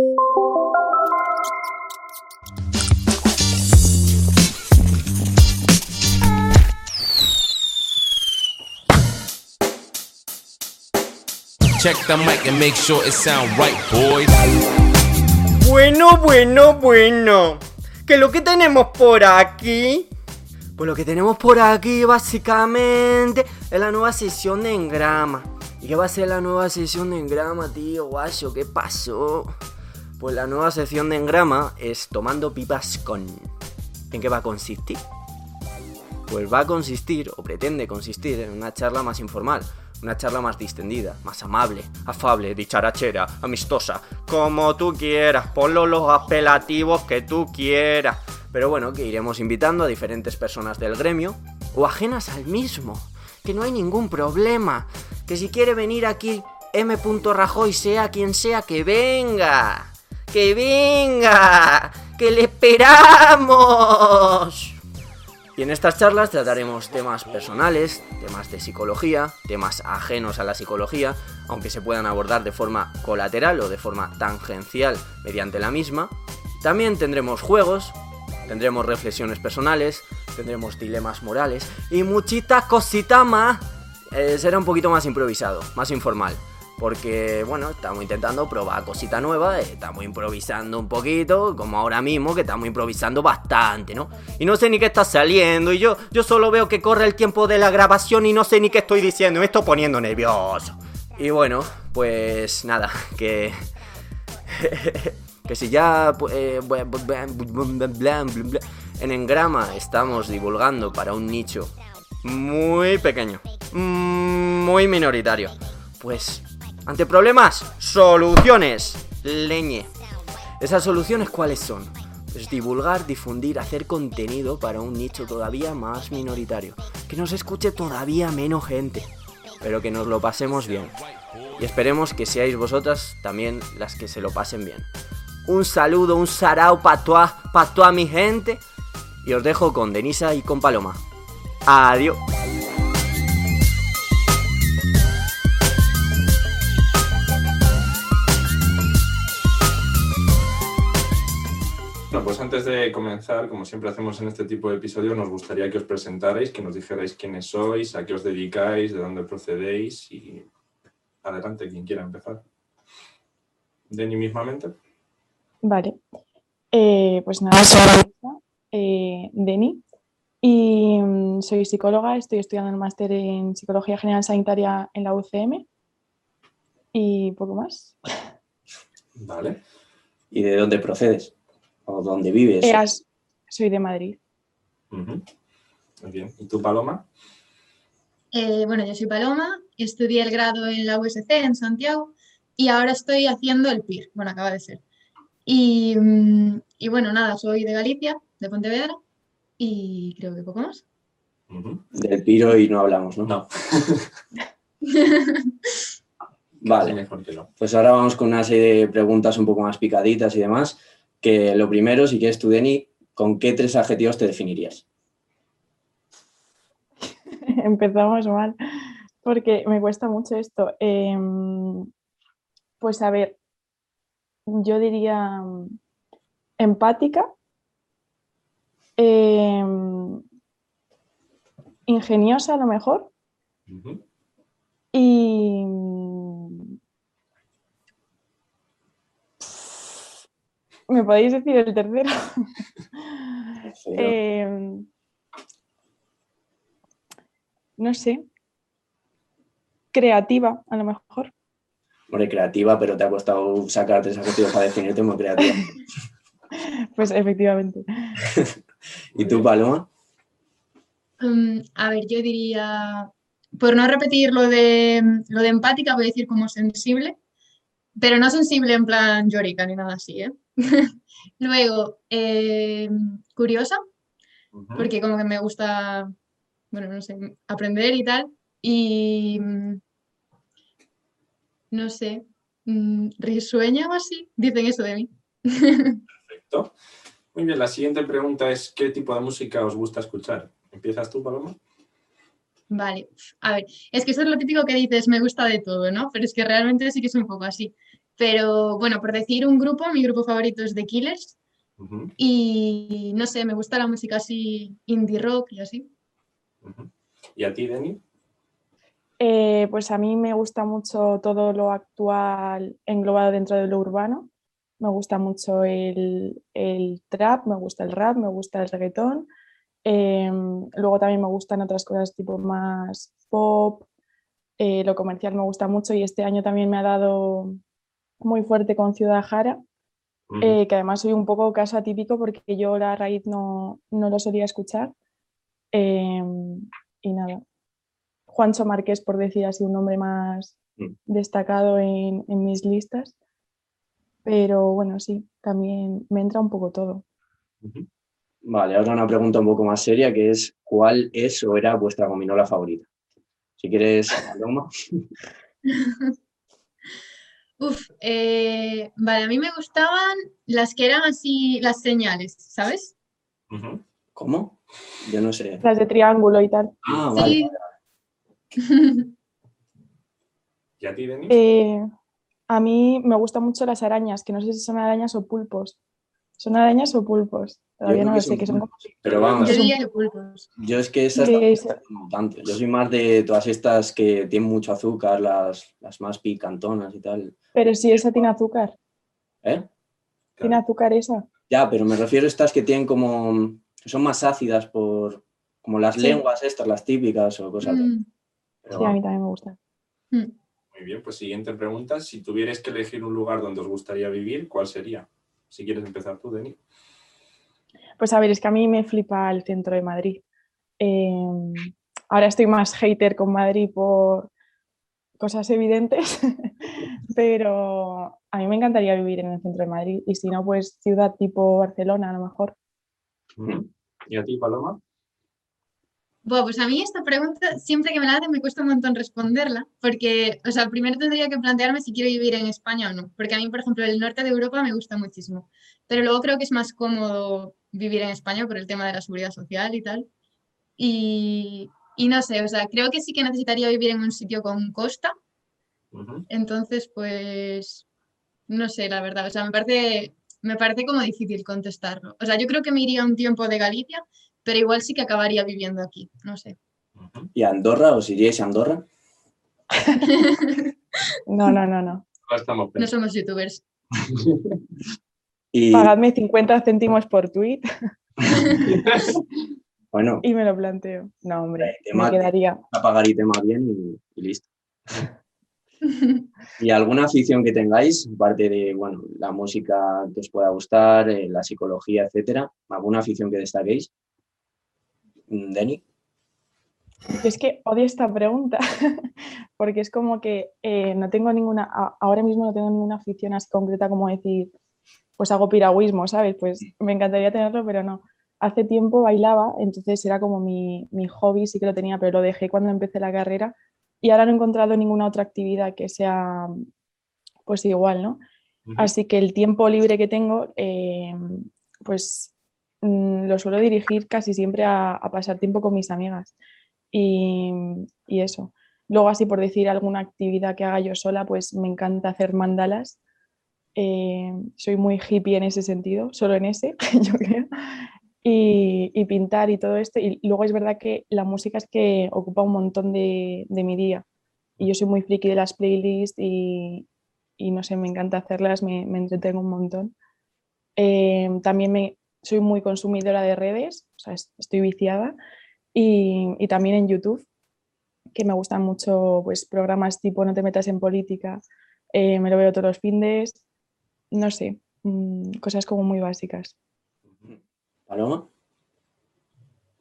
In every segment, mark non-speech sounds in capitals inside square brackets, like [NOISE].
Check the mic and make sure it sound right, boys. Bueno, bueno, bueno. ¿Qué es lo que tenemos por aquí? Pues lo que tenemos por aquí básicamente es la nueva sesión de engrama. ¿Y qué va a ser la nueva sesión de engrama, tío? Guacho, ¿qué pasó? Pues la nueva sesión de engrama es tomando pipas con... ¿En qué va a consistir? Pues va a consistir, o pretende consistir, en una charla más informal, una charla más distendida, más amable, afable, dicharachera, amistosa, como tú quieras, ponlo los apelativos que tú quieras. Pero bueno, que iremos invitando a diferentes personas del gremio, o ajenas al mismo, que no hay ningún problema, que si quiere venir aquí M. Rajoy, sea quien sea, que venga, que venga, que le esperamos. Y en estas charlas trataremos temas personales, temas de psicología, temas ajenos a la psicología, aunque se puedan abordar de forma colateral o de forma tangencial mediante la misma. También tendremos juegos, tendremos reflexiones personales, tendremos dilemas morales y muchitas cositas más. Eh, será un poquito más improvisado, más informal porque bueno, estamos intentando probar cosita nueva, estamos improvisando un poquito, como ahora mismo que estamos improvisando bastante, ¿no? Y no sé ni qué está saliendo y yo yo solo veo que corre el tiempo de la grabación y no sé ni qué estoy diciendo, me estoy poniendo nervioso. Y bueno, pues nada, que [LAUGHS] que si ya eh, en Engrama estamos divulgando para un nicho muy pequeño, muy minoritario, pues ante problemas, soluciones. Leñe. ¿Esas soluciones cuáles son? Es divulgar, difundir, hacer contenido para un nicho todavía más minoritario. Que nos escuche todavía menos gente. Pero que nos lo pasemos bien. Y esperemos que seáis vosotras también las que se lo pasen bien. Un saludo, un sarao para toda mi gente. Y os dejo con Denisa y con Paloma. Adiós. Antes de comenzar, como siempre hacemos en este tipo de episodios, nos gustaría que os presentarais, que nos dijerais quiénes sois, a qué os dedicáis, de dónde procedéis y adelante, quien quiera empezar. Deni mismamente. Vale. Eh, pues nada, soy eh, Deni y mm, soy psicóloga, estoy estudiando el máster en Psicología General Sanitaria en la UCM y poco más. Vale. ¿Y de dónde procedes? ¿O dónde vives? Eh, soy de Madrid. Ujú. Muy bien. ¿Y tú, Paloma? Eh, bueno, yo soy Paloma, estudié el grado en la USC en Santiago y ahora estoy haciendo el PIR, bueno, acaba de ser. Y, mm, y bueno, nada, soy de Galicia, de Pontevedra y creo que poco más. Ujú. Del piro y no hablamos, ¿no? No. [LAUGHS] Vale. mejor que no. Pues ahora vamos con una serie de preguntas un poco más picaditas y demás. Que lo primero, si quieres tú, Deni, ¿con qué tres adjetivos te definirías? [LAUGHS] Empezamos mal, porque me cuesta mucho esto. Em, pues a ver, yo diría mm, empática, em, ingeniosa a lo mejor y... ¿Me podéis decir el tercero? [LAUGHS] Em, no sé. Creativa, a lo mejor. Hombre, creativa, pero te ha costado sacar tres adjetivos para definirte muy creativa. [LAUGHS] Pues efectivamente. [LAUGHS] ¿Y tú, Paloma? Mm, a ver, yo diría, por no repetir lo de, lo de empática, voy a decir como sensible, pero no sensible en plan llorica ni nada así, ¿eh? [LAUGHS] Luego, eh, curiosa, porque como que me gusta, bueno, no sé, aprender y tal. Y mm, no sé, mm, risueña o así, dicen eso de mí. [LAUGHS] Perfecto. Muy bien, la siguiente pregunta es ¿qué tipo de música os gusta escuchar? ¿Empiezas tú, Paloma? Vale, a ver, es que eso es lo típico que dices, me gusta de todo, ¿no? Pero es que realmente sí que es un poco así. Pero bueno, por decir un grupo, mi grupo favorito es The Killers y no sé, me gusta la música así indie rock y así. ¿Y a ti, Denny? Eh, pues a mí me gusta mucho todo lo actual englobado dentro de lo urbano. Me gusta mucho el, el trap, me gusta el rap, me gusta el reggaetón. Em, luego también me gustan otras cosas tipo más pop. eh, lo comercial me gusta mucho y este año también me ha dado muy fuerte con Ciudad Jara, eh, que además soy un poco caso atípico porque yo la raíz no, no lo solía escuchar. Em, y nada, Juancho Márquez, por decir así, un nombre más Mm. destacado en, en mis listas. Pero bueno, sí, también me entra un poco todo. Vale, ahora una pregunta un poco más seria, que es ¿cuál es o era vuestra gominola favorita? Si quieres, Paloma. [LAUGHS] Uf, eh, vale, a mí me gustaban las que eran así, las señales, ¿sabes? ¿Cómo? Yo no sé. Las de triángulo y tal. Ah, vale. Sí. ¿Y a ti, Denny? Eh, a mí me gustan mucho las arañas, que no sé si son arañas o pulpos. ¿Son arañas o pulpos? Todavía no que lo son sé, que son como... Pero vamos, Yo diría que pulpos. yo es que esas Sí, tanto. Yo soy más de todas estas que tienen mucho azúcar, las, las más picantonas y tal. Pero si esa tiene azúcar. ¿Eh? ¿Tiene azúcar esa? Ya, pero me refiero a estas que tienen como. que son más ácidas por. como las Sí. lenguas estas, las típicas o cosas así. Mm, Pero Sí, a mí también me gusta. mm. Muy bien, pues siguiente pregunta. Si tuvierais que elegir un lugar donde os gustaría vivir, ¿cuál sería? Si quieres empezar tú, Denny. Pues a ver, es que a mí me flipa el centro de Madrid. Eh, ahora estoy más hater con Madrid por cosas evidentes, [LAUGHS] pero a mí me encantaría vivir en el centro de Madrid y si no, pues ciudad tipo Barcelona a lo mejor. Ujú. ¿Y a ti, Paloma? Buah, pues a mí esta pregunta, siempre que me la hacen, me cuesta un montón responderla, porque, o sea, primero tendría que plantearme si quiero vivir en España o no, porque a mí, por ejemplo, el norte de Europa me gusta muchísimo, pero luego creo que es más cómodo vivir en España por el tema de la seguridad social y tal. Y, y no sé, o sea, creo que sí que necesitaría vivir en un sitio con costa, Ujú. entonces, pues, no sé, la verdad, o sea, me parece, me parece como difícil contestarlo. O sea, yo creo que me iría un tiempo de Galicia, pero igual sí que acabaría viviendo aquí, no sé. ¿Y a Andorra? ¿Os iríais a Andorra? [LAUGHS] No, no, no, no. Estamos No somos youtubers. Y Pagadme 50 céntimos por tweet [LAUGHS] [LAUGHS] bueno, y me lo planteo. No, hombre, te me quedaría. apagar y tema bien y, y listo. ¿Y alguna afición que tengáis, aparte de bueno, la música que os pueda gustar, eh, la psicología, etcétera? ¿Alguna afición que destaquéis? Yo es que odio esta pregunta, [LAUGHS] porque es como que eh, no tengo ninguna, ahora mismo no tengo ninguna afición así concreta como decir, pues hago piragüismo, ¿sabes? Pues me encantaría tenerlo, pero no. Hace tiempo bailaba, entonces era como mi, mi hobby, sí que lo tenía, pero lo dejé cuando empecé la carrera y ahora no he encontrado ninguna otra actividad que sea pues igual, ¿no? Así que el tiempo libre que tengo, eh, pues mm, lo suelo dirigir casi siempre a, pasar tiempo con mis amigas. Y, eso. Luego, así por decir alguna actividad que haga yo sola, pues me encanta hacer mandalas. Eh, soy muy hippie en ese sentido, solo en ese, [LAUGHS] yo creo. Y, y pintar y todo esto. Y luego es verdad que la música es que ocupa un montón de, mi día. Y yo soy muy friki de las playlists y, no sé, me encanta hacerlas, me, me entretengo un montón. Eh, también me, soy muy consumidora de redes, o sea, es- estoy viciada. Y, y también en YouTube, que me gustan mucho pues, programas tipo No te metas en política, eh, me lo veo todos los fines, no sé, mm, cosas como muy básicas. ¿Paloma?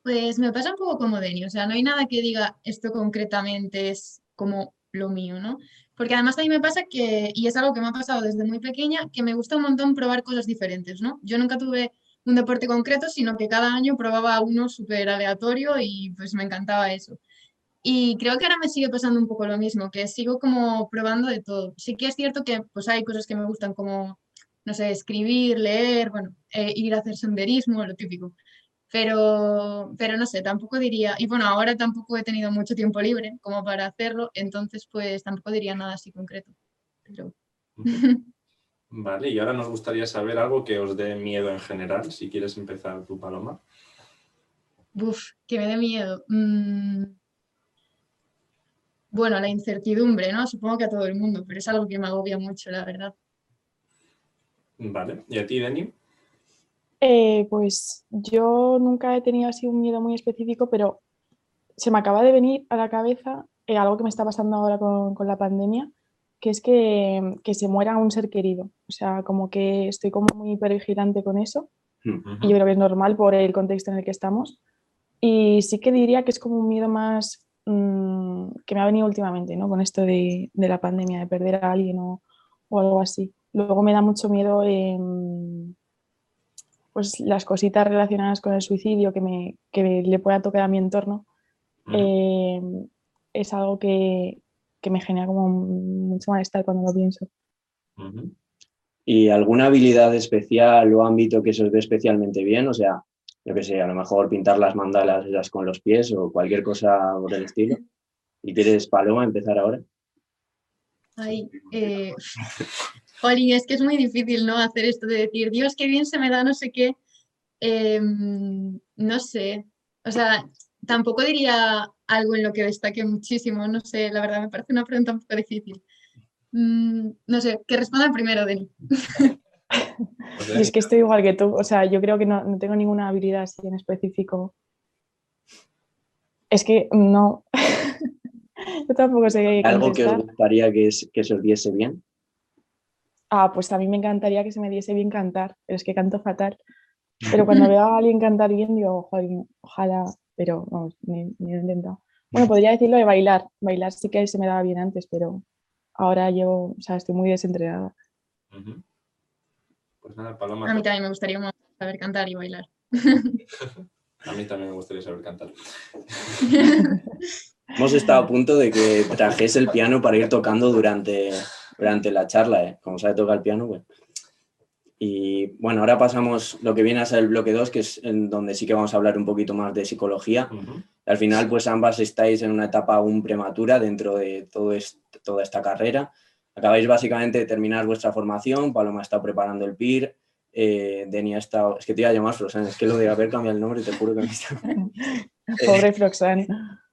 Pues me pasa un poco como Deni, o sea, no hay nada que diga esto concretamente es como lo mío, ¿no? Porque además a mí me pasa que, y es algo que me ha pasado desde muy pequeña, que me gusta un montón probar cosas diferentes, ¿no? Yo nunca tuve un deporte concreto, sino que cada año probaba uno súper aleatorio y pues me encantaba eso. Y creo que ahora me sigue pasando un poco lo mismo, que sigo como probando de todo. Sí que es cierto que pues hay cosas que me gustan como, no sé, escribir, leer, bueno, eh, ir a hacer senderismo, lo típico. Pero, pero no sé, tampoco diría, y bueno, ahora tampoco he tenido mucho tiempo libre como para hacerlo, entonces pues tampoco diría nada así concreto. Pero [LAUGHS] Vale, y ahora nos gustaría saber algo que os dé miedo en general, si quieres empezar tu Paloma. Uf, que me dé miedo. Mm. Bueno, la incertidumbre, ¿no? Supongo que a todo el mundo, pero es algo que me agobia mucho, la verdad. Vale, ¿y a ti, Deni? Eh, pues yo nunca he tenido así un miedo muy específico, pero se me acaba de venir a la cabeza eh, algo que me está pasando ahora con, con la pandemia, que es que, que se muera un ser querido. O sea, como que estoy como muy hipervigilante con eso y yo creo que es normal por el contexto en el que estamos. Y sí que diría que es como un miedo más mm, que me ha venido últimamente, ¿no? Con esto de, de la pandemia, de perder a alguien o, o algo así. Luego me da mucho miedo em, pues las cositas relacionadas con el suicidio que, me, que le pueda tocar a mi entorno. em, es algo que, que me genera como mucho malestar cuando lo pienso. ¿Y alguna habilidad especial o ámbito que se os dé especialmente bien? O sea, yo qué sé, a lo mejor pintar las mandalas esas con los pies o cualquier cosa por el estilo. ¿Y quieres, Paloma, empezar ahora? Ay, eh, jolín, es que es muy difícil, ¿no? Hacer esto de decir, Dios, qué bien se me da no sé qué. Em, no sé, o sea, tampoco diría algo en lo que destaque muchísimo, no sé, la verdad me parece una pregunta un poco difícil. Mm, no sé, que responda primero, Deni. Pues, Y es que estoy igual que tú, o sea, yo creo que no, no tengo ninguna habilidad así en específico. Es que no. [LAUGHS] yo tampoco sé ¿Algo que os gustaría que, es- que se os diese bien? Ah, pues a mí me encantaría que se me diese bien cantar, pero es que canto fatal. [LAUGHS] Pero cuando veo a alguien cantar bien, digo, "Jolín, ojalá, pero vamos, ni, ni lo he intentado. Bueno, podría decirlo de bailar. Bailar sí que se me daba bien antes, pero ahora yo, o sea, estoy muy desentrenada. Pues nada, Paloma, [LAUGHS] A mí también me gustaría saber cantar y bailar. a mí también me gustaría saber cantar. Hemos estado a punto de que trajese el piano para ir tocando durante, durante la charla, ¿eh? Como sabe tocar el piano, pues. Y bueno, ahora pasamos lo que viene a ser el bloque 2, que es en donde sí que vamos a hablar un poquito más de psicología. Al final, pues ambas estáis en una etapa aún prematura dentro de todo toda esta carrera. Acabáis básicamente de terminar vuestra formación, Paloma está preparando el PIR, eh, Deni ha estado... Es que te iba a llamar Frosan, es que lo de haber cambiado el nombre, te juro que me está... [LAUGHS] Pobre Froxan.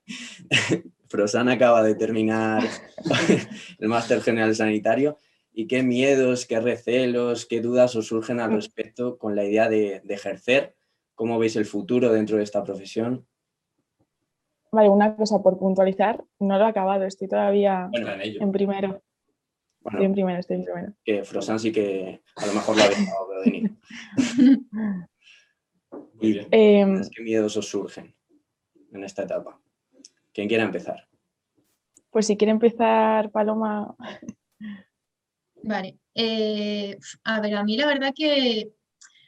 [LAUGHS] Frosan acaba de terminar [LAUGHS] el máster general sanitario. ¿Y qué miedos, qué recelos, qué dudas os surgen al respecto con la idea de, de ejercer? ¿Cómo veis el futuro dentro de esta profesión? Vale, una cosa por puntualizar, no lo he acabado, estoy todavía Bueno, en ello. en primero. Bueno, Estoy en primero, estoy en primero. que Frosan sí que a lo mejor lo ha dejado, pero Deni. [LAUGHS] Muy bien. [LAUGHS] Em, ¿Qué miedos os surgen en esta etapa? ¿Quién quiera empezar? pues si quiere empezar Paloma, Vale. eh, a ver, a mí la verdad que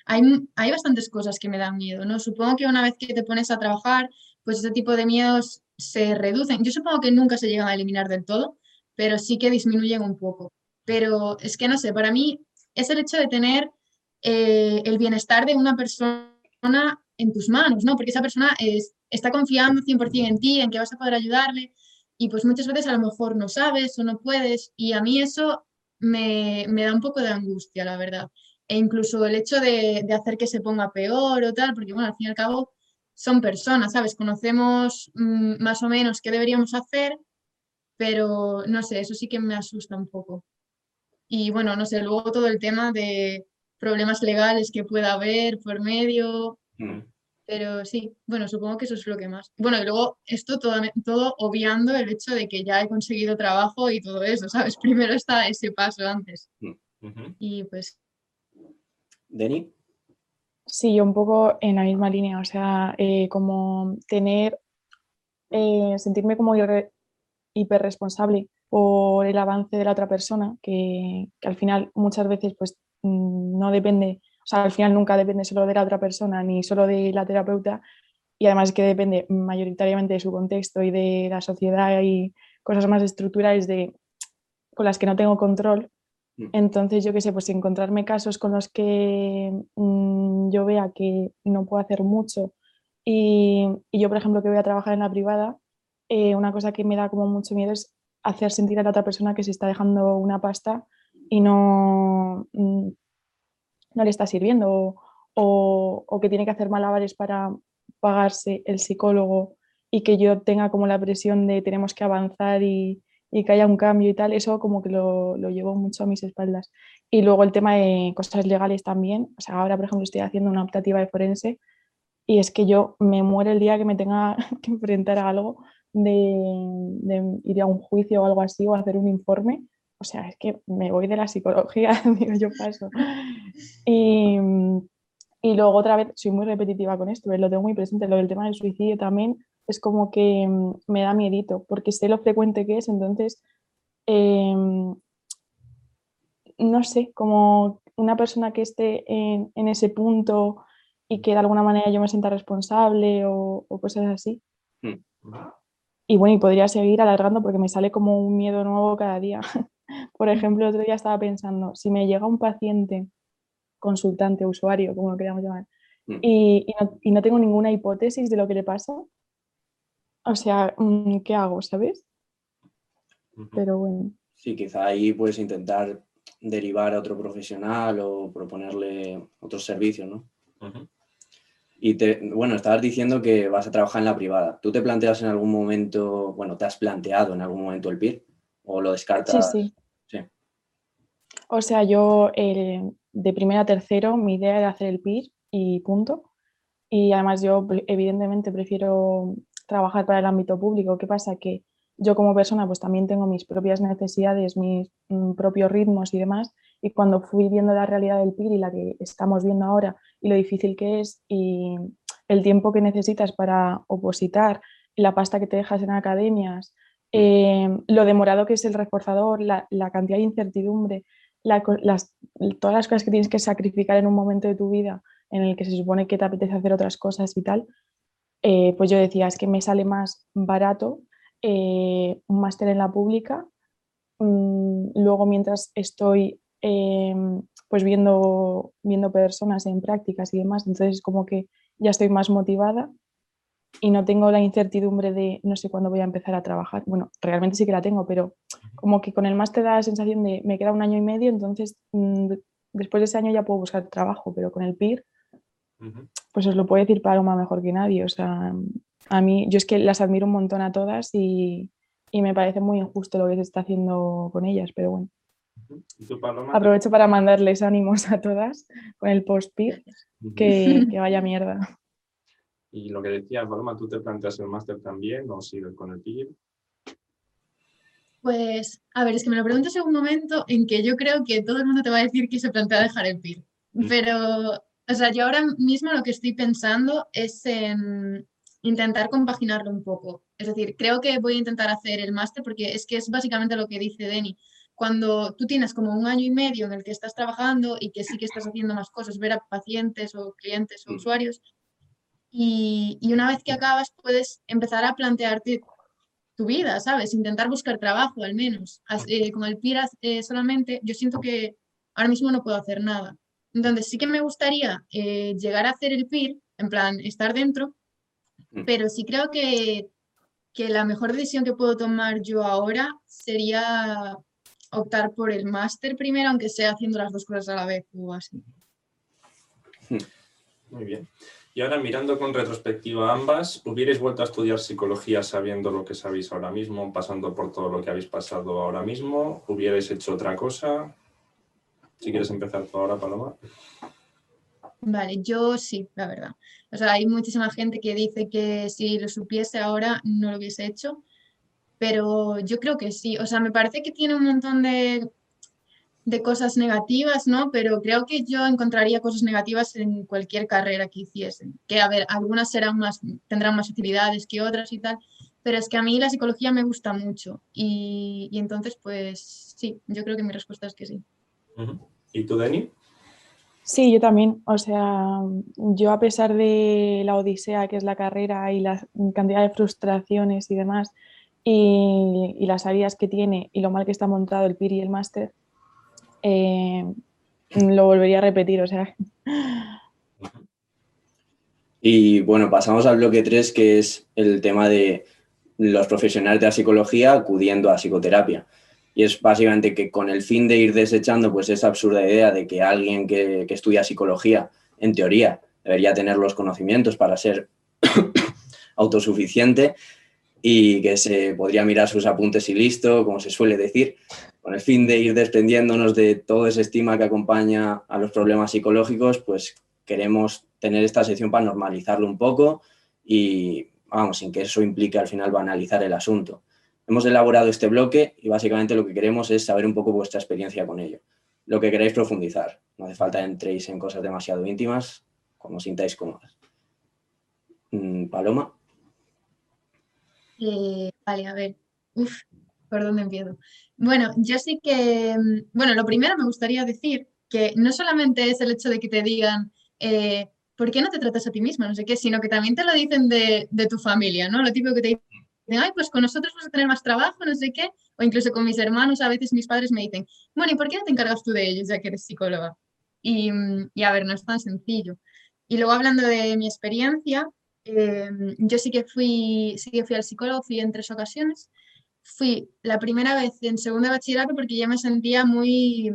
hay, hay bastantes cosas que me dan miedo, ¿no? Supongo que una vez que te pones a trabajar, pues ese tipo de miedos se reducen. Yo supongo que nunca se llegan a eliminar del todo, pero sí que disminuyen un poco. Pero es que no sé, para mí es el hecho de tener eh, el bienestar de una persona en tus manos, ¿no? Porque esa persona es- está confiando 100% en ti, en que vas a poder ayudarle, y pues muchas veces a lo mejor no sabes o no puedes, y a mí eso me, me da un poco de angustia, la verdad. E incluso el hecho de, de hacer que se ponga peor o tal, porque bueno, al fin y al cabo son personas, ¿sabes? Conocemos mm, más o menos qué deberíamos hacer, pero no sé, eso sí que me asusta un poco. Y bueno, no sé, luego todo el tema de problemas legales que pueda haber por medio, Mm. Pero sí, bueno, supongo que eso es lo que más. Bueno, y luego esto todo, todo obviando el hecho de que ya he conseguido trabajo y todo eso, ¿sabes? [LAUGHS] Primero está ese paso antes. Ujú. Y pues ¿Deni? sí, yo un poco en la misma línea, o sea, eh, como tener, eh, sentirme como hiper hiperresponsable por el avance de la otra persona, que, que al final muchas veces pues mm, no depende, sea, al final nunca depende solo de la otra persona ni solo de la terapeuta, y además que depende mayoritariamente de su contexto y de la sociedad y cosas más estructurales de, con las que no tengo control. Mm. Entonces, yo qué sé, pues encontrarme casos con los que mm, yo vea que no puedo hacer mucho y, y yo, por ejemplo, que voy a trabajar en la privada, eh, una cosa que me da como mucho miedo es hacer sentir a la otra persona que se está dejando una pasta y no, mm, no le está sirviendo o, que tiene que hacer malabares para pagarse el psicólogo y que yo tenga como la presión de tenemos que avanzar y, que haya un cambio y tal, eso como que lo, lo, llevo mucho a mis espaldas. Y luego el tema de cosas legales también, o sea, ahora por ejemplo estoy haciendo una optativa de forense y es que yo me muero el día que me tenga [LAUGHS] que enfrentar a algo de, ir a un juicio o algo así o hacer un informe. O sea, es que me voy de la psicología, [LAUGHS] digo, yo paso. Y, y luego otra vez, soy muy repetitiva con esto, lo tengo muy presente, lo del tema del suicidio también, es como que mm, me da miedito, porque sé lo frecuente que es, entonces, eh, no sé, como una persona que esté en, en, ese punto y que de alguna manera yo me sienta responsable o, o cosas así. Mm. Y bueno, y podría seguir alargando porque me sale como un miedo nuevo cada día. [LAUGHS] Por ejemplo, el otro día estaba pensando, si me llega un paciente, consultante, usuario, como lo queramos llamar, mm. y, y, no, y no tengo ninguna hipótesis de lo que le pasa, o sea, mm, ¿qué hago, sabes? Pero bueno. Sí, quizá ahí puedes intentar derivar a otro profesional o proponerle otros servicios, ¿no? Uh -huh. Y te, bueno, estabas diciendo que vas a trabajar en la privada. ¿Tú te planteas en algún momento, bueno, te has planteado en algún momento el PIR o lo descartas? Sí, sí. sí. O sea, yo eh, de primero a tercero mi idea era hacer el PIR y punto. Y además yo evidentemente prefiero trabajar para el ámbito público. ¿Qué pasa? Que yo como persona pues también tengo mis propias necesidades, mis mm, propios ritmos y demás. Y cuando fui viendo la realidad del PIR y la que estamos viendo ahora y lo difícil que es y el tiempo que necesitas para opositar, la pasta que te dejas en academias, eh, lo demorado que es el reforzador, la, cantidad de incertidumbre, la, las, todas las cosas que tienes que sacrificar en un momento de tu vida en el que se supone que te apetece hacer otras cosas y tal, eh, pues yo decía, es que me sale más barato eh, un máster en la pública. Mm, luego, mientras estoy eh, pues viendo, viendo personas en prácticas y demás, entonces como que ya estoy más motivada y no tengo la incertidumbre de no sé cuándo voy a empezar a trabajar. Bueno, realmente sí que la tengo, pero como que con el máster da la sensación de me queda un año y medio, entonces mm, después de ese año ya puedo buscar trabajo, pero con el PIR pues os lo puede decir Paloma mejor que nadie. O sea, a mí, yo es que las admiro un montón a todas y, y me parece muy injusto lo que se está haciendo con ellas, pero bueno. ¿Tú, Paloma, Aprovecho para mandarles ánimos a todas con el post-PIR, que, [LAUGHS] que, vaya mierda. Y lo que decía Paloma, ¿tú te planteas el máster también o sigues con el PIR? Pues, a ver, es que me lo preguntas en un momento en que yo creo que todo el mundo te va a decir que se plantea dejar el PIR. Pero o sea, yo ahora mismo lo que estoy pensando es en intentar compaginarlo un poco. Es decir, creo que voy a intentar hacer el máster porque es que es básicamente lo que dice Denny. Cuando tú tienes como un año y medio en el que estás trabajando y que sí que estás haciendo más cosas, ver a pacientes o clientes o usuarios, y, y una vez que acabas puedes empezar a plantearte tu vida, ¿sabes? Intentar buscar trabajo al menos. Eh, con el PIRA eh, solamente, yo siento que ahora mismo no puedo hacer nada. Entonces sí que me gustaría eh, llegar a hacer el PIR, en plan, estar dentro, mm. pero sí creo que, que la mejor decisión que puedo tomar yo ahora sería optar por el máster primero, aunque sea haciendo las dos cosas a la vez o así. Hmm. Muy bien. Y ahora mirando con retrospectiva ambas, ¿hubierais vuelto a estudiar psicología sabiendo lo que sabéis ahora mismo, pasando por todo lo que habéis pasado ahora mismo? ¿Hubierais hecho otra cosa? Si quieres empezar tú ahora, Paloma. Vale, yo sí, la verdad. O sea, hay muchísima gente que dice que si lo supiese ahora no lo hubiese hecho, pero yo creo que sí. O sea, me parece que tiene un montón de, de cosas negativas, ¿no? Pero creo que yo encontraría cosas negativas en cualquier carrera que hiciesen. Que, a ver, algunas serán más, tendrán más utilidades que otras y tal, pero es que a mí la psicología me gusta mucho. Y, y entonces, pues sí, yo creo que mi respuesta es que sí. ¿Y tú, Dani? Sí, yo también. O sea, yo a pesar de la odisea que es la carrera y la cantidad de frustraciones y demás, y, y las salidas que tiene y lo mal que está montado el PIR y el máster, eh, lo volvería a repetir, o sea. Y bueno, pasamos al bloque 3, que es el tema de los profesionales de la psicología acudiendo a psicoterapia. y es básicamente que con el fin de ir desechando pues esa absurda idea de que alguien que, que estudia psicología, en teoría, debería tener los conocimientos para ser [COUGHS] autosuficiente y que se podría mirar sus apuntes y listo, como se suele decir, con el fin de ir desprendiéndonos de todo ese estigma que acompaña a los problemas psicológicos, pues queremos tener esta sección para normalizarlo un poco y, vamos, sin que eso implique al final banalizar el asunto. Hemos elaborado este bloque y básicamente lo que queremos es saber un poco vuestra experiencia con ello. Lo que queréis profundizar. No hace falta que entréis en cosas demasiado íntimas, como sintáis cómodas. Mm, Paloma. Eh, vale, a ver. Uf, ¿por dónde empiezo? Bueno, yo sí que, mm, bueno, lo primero me gustaría decir que no solamente es el hecho de que te digan, eh, ¿por qué no te tratas a ti misma? No sé qué, sino que también te lo dicen de, de tu familia, ¿no? Lo típico que te dicen, ay, pues con nosotros vas a tener más trabajo, no sé qué, o incluso con mis hermanos, a veces mis padres me dicen, bueno, ¿y por qué no te encargas tú de ellos ya que eres psicóloga? Y, mm, a ver, no es tan sencillo. Y luego hablando de mi experiencia, eh, yo sí que, fui, sí que fui al psicólogo, fui en tres ocasiones. Fui la primera vez en segundo de bachillerato porque ya me sentía muy,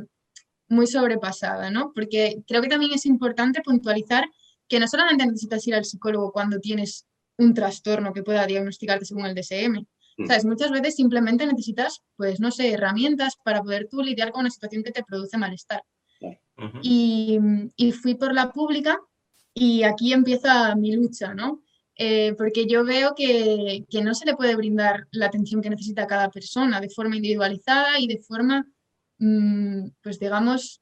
muy sobrepasada, ¿no? Porque creo que también es importante puntualizar que no solamente necesitas ir al psicólogo cuando tienes un trastorno que pueda diagnosticarte según el DSM. Mm. ¿Sabes? Muchas veces simplemente necesitas, pues, no sé, herramientas para poder tú lidiar con una situación que te produce malestar. Ujú. Y, y fui por la pública y aquí empieza mi lucha, ¿no? Eh, porque yo veo que, que no se le puede brindar la atención que necesita cada persona de forma individualizada y de forma, mm, pues digamos,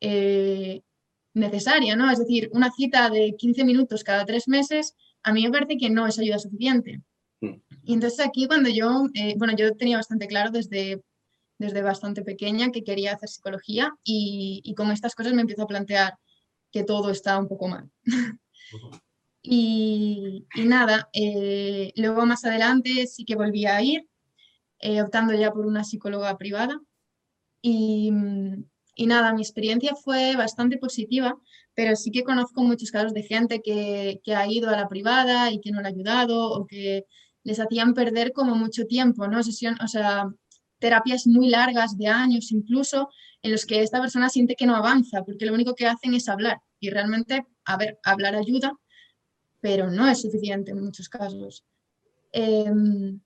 eh, necesaria, ¿no? Es decir, una cita de 15 minutos cada tres meses, a mí me parece que no es ayuda suficiente. Mm. Y entonces aquí cuando yo, eh, bueno, yo tenía bastante claro desde, desde bastante pequeña que quería hacer psicología y, y con estas cosas me empiezo a plantear que todo está un poco mal. Y, nada, eh, luego más adelante sí que volví a ir, eh, optando ya por una psicóloga privada. Y, nada, mi experiencia fue bastante positiva, pero sí que conozco muchos casos de gente que, ha ido a la privada y que no le ha ayudado o que les hacían perder como mucho tiempo, ¿no? Sesión, o sea, terapias muy largas de años incluso, en los que esta persona siente que no avanza, porque lo único que hacen es hablar. Y realmente, a ver, hablar ayuda, pero no es suficiente en muchos casos. Em,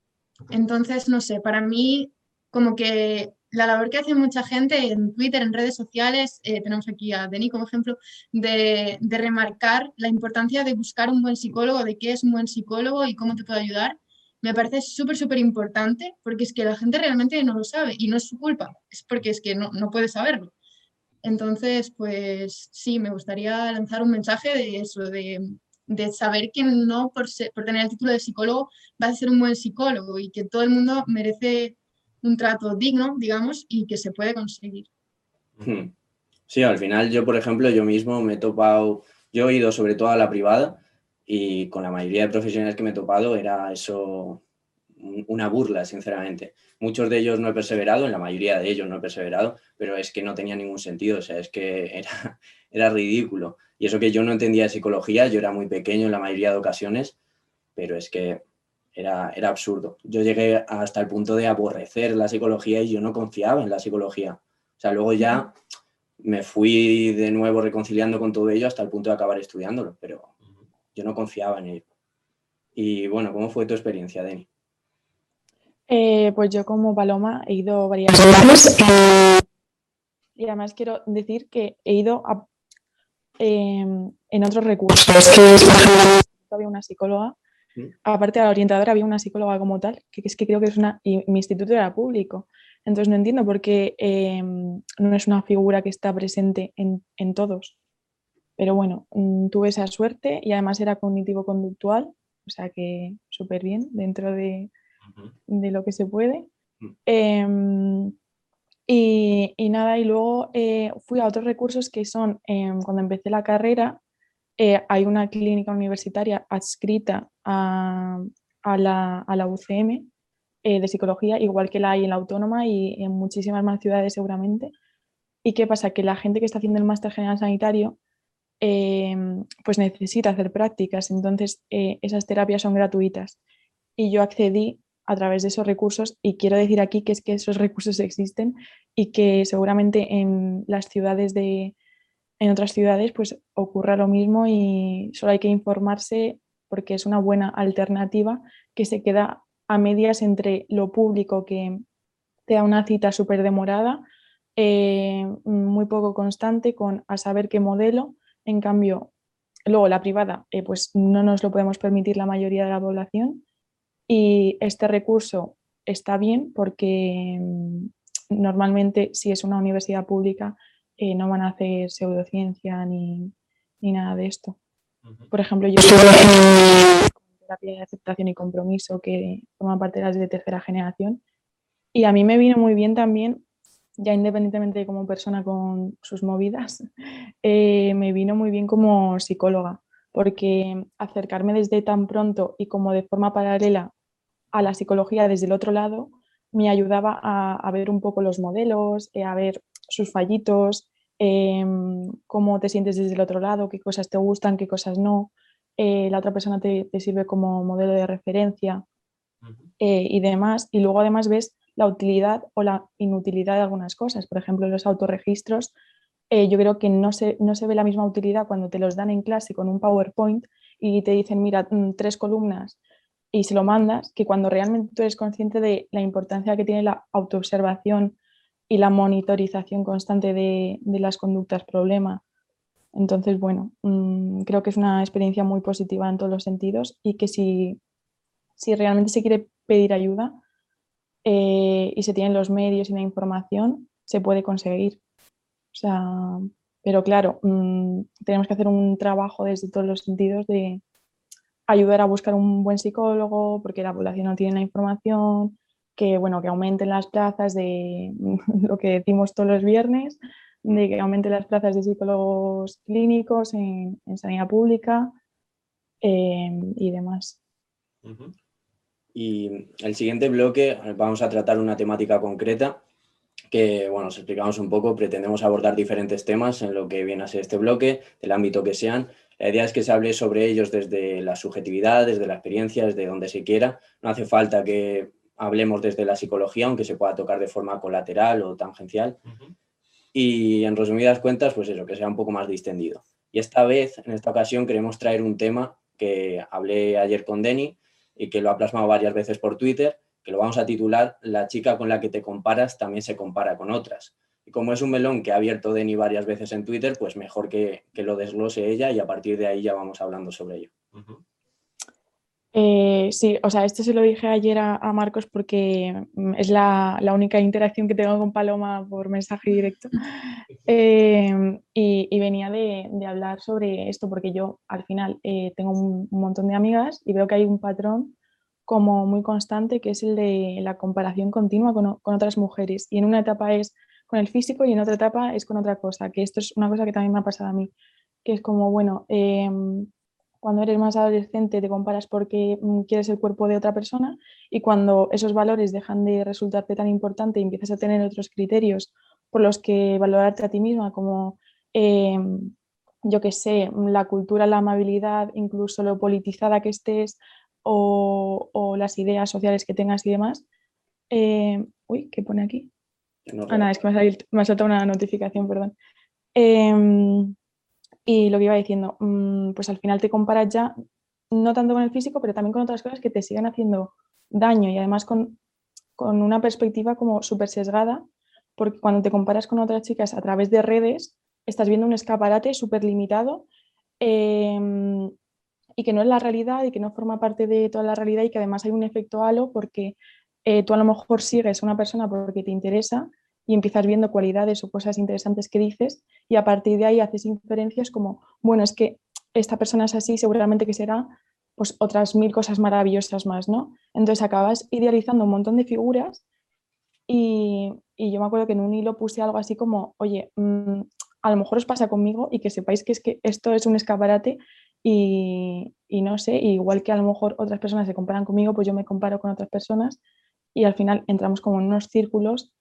entonces, no sé, para mí, como que la labor que hace mucha gente en Twitter, en redes sociales, eh, tenemos aquí a Denny como ejemplo, de, de remarcar la importancia de buscar un buen psicólogo, de qué es un buen psicólogo y cómo te puede ayudar, me parece súper, súper importante porque es que la gente realmente no lo sabe y no es su culpa, es porque es que no, no puede saberlo. Entonces, pues sí, me gustaría lanzar un mensaje de eso, de, de saber que no por, ser- por tener el título de psicólogo vas a ser un buen psicólogo y que todo el mundo merece un trato digno, digamos, y que se puede conseguir. Sí, al final yo, por ejemplo, yo mismo me he topado, yo he ido sobre todo a la privada y con la mayoría de profesionales que me he topado era eso un- una burla, sinceramente. Muchos de ellos no he perseverado, en la mayoría de ellos no he perseverado, pero es que no tenía ningún sentido, o sea, es que era, [LAUGHS] era ridículo. Y eso que yo no entendía de psicología, yo era muy pequeño en la mayoría de ocasiones, pero es que era, era absurdo. Yo llegué hasta el punto de aborrecer la psicología y yo no confiaba en la psicología. O sea, luego ya me fui de nuevo reconciliando con todo ello hasta el punto de acabar estudiándolo, pero yo no confiaba en ello. Y bueno, ¿cómo fue tu experiencia, Deni? Eh, pues yo como Paloma he ido varias veces eh, y además quiero decir que he ido a- em, en otros recursos. Que es, por ejemplo, había una psicóloga, aparte de la orientadora había una psicóloga como tal, que es que creo que es una, y mi instituto era público. Entonces no entiendo por qué em, no es una figura que está presente en, en todos. Pero bueno, mm, tuve esa suerte y además era cognitivo-conductual, o sea que súper bien dentro de, de lo que se puede. Mm. Y, y nada, y luego eh, fui a otros recursos que son, em, cuando empecé la carrera, eh, hay una clínica universitaria adscrita a, a la, a la UCM eh, de psicología, igual que la hay en la Autónoma y en muchísimas más ciudades seguramente. ¿Y qué pasa? Que la gente que está haciendo el máster general sanitario em, pues necesita hacer prácticas, entonces eh, esas terapias son gratuitas. Y yo accedí a través de esos recursos y quiero decir aquí que es que esos recursos existen y que seguramente en las ciudades de en otras ciudades pues ocurra lo mismo y solo hay que informarse porque es una buena alternativa que se queda a medias entre lo público que te da una cita súper demorada, eh, muy poco constante con a saber qué modelo, en cambio luego la privada eh, pues no nos lo podemos permitir la mayoría de la población y este recurso está bien porque mm, normalmente si es una universidad pública eh, no van a hacer pseudociencia ni, ni nada de esto. Por ejemplo, yo estoy en terapia de aceptación y compromiso que forma parte de las de tercera generación y a mí me vino muy bien también, ya independientemente de como persona con sus movidas, [LAUGHS] eh, me vino muy bien como psicóloga, porque acercarme desde tan pronto y como de forma paralela a la psicología desde el otro lado me ayudaba a, ver un poco los modelos, eh, a ver sus fallitos, Em, cómo te sientes desde el otro lado, qué cosas te gustan, qué cosas no. Eh, la otra persona te, sirve como modelo de referencia eh, y demás. Y luego además ves la utilidad o la inutilidad de algunas cosas. Por ejemplo, los autorregistros, eh, yo creo que no se, no se ve la misma utilidad cuando te los dan en clase con un PowerPoint y te dicen, mira, mm, tres columnas y se lo mandas, que cuando realmente tú eres consciente de la importancia que tiene la autoobservación y la monitorización constante de, las conductas problema. Entonces, bueno, mm, creo que es una experiencia muy positiva en todos los sentidos y que si, si realmente se quiere pedir ayuda eh, y se tienen los medios y la información, se puede conseguir. Pero claro, mm, tenemos que hacer un trabajo desde todos los sentidos de ayudar a buscar un buen psicólogo porque la población no tiene la información, que, bueno, que aumenten las plazas de [LAUGHS] lo que decimos todos los viernes, de que aumenten las plazas de psicólogos clínicos en, sanidad pública em, y demás. Y el siguiente bloque vamos a tratar una temática concreta que, bueno, os explicamos un poco, pretendemos abordar diferentes temas en lo que viene a ser este bloque, del ámbito que sean. La idea es que se hable sobre ellos desde la subjetividad, desde la experiencia, desde donde se quiera. No hace falta que hablemos desde la psicología, aunque se pueda tocar de forma colateral o tangencial. Y en resumidas cuentas, pues eso, que sea un poco más distendido. Y esta vez, en esta ocasión, queremos traer un tema que hablé ayer con Denny y que lo ha plasmado varias veces por Twitter, que lo vamos a titular La chica con la que te comparas también se compara con otras. Como es un melón que ha abierto Denny varias veces en Twitter, pues mejor que, lo desglose ella y a partir de ahí ya vamos hablando sobre ello. Eh, sí, o sea, esto se lo dije ayer a, Marcos porque mm, es la, única interacción que tengo con Paloma por mensaje directo. [LAUGHS] Em, y, venía de, hablar sobre esto porque yo al final eh, tengo un, montón de amigas y veo que hay un patrón como muy constante que es el de la comparación continua con, con otras mujeres. Y en una etapa es con el físico y en otra etapa es con otra cosa, que esto es una cosa que también me ha pasado a mí, que es como, bueno, em, cuando eres más adolescente te comparas porque mm, quieres el cuerpo de otra persona y cuando esos valores dejan de resultarte tan importante y empiezas a tener otros criterios por los que valorarte a ti misma como, em, yo qué sé, la cultura, la amabilidad, incluso lo politizada que estés o, las ideas sociales que tengas y demás. Em, uy, ¿qué pone aquí? Ah, es que me ha, saltado una notificación, perdón. Em, y lo que iba diciendo, mm, pues al final te comparas ya, no tanto con el físico, pero también con otras cosas que te siguen haciendo daño y además con, una perspectiva como súper sesgada, porque cuando te comparas con otras chicas a través de redes, estás viendo un escaparate súper limitado em, y que no es la realidad y que no forma parte de toda la realidad y que además hay un efecto halo porque eh, tú a lo mejor sigues una persona porque te interesa y empiezas viendo cualidades o cosas interesantes que dices y a partir de ahí haces inferencias como, bueno, es que esta persona es así, seguramente que será pues otras mil cosas maravillosas más, ¿no? Entonces acabas idealizando un montón de figuras y, yo me acuerdo que en un hilo puse algo así como, oye, mm, a lo mejor os pasa conmigo y que sepáis que es que esto es un escaparate y, y, no sé, igual que a lo mejor otras personas se comparan conmigo, pues yo me comparo con otras personas y al final entramos como en unos círculos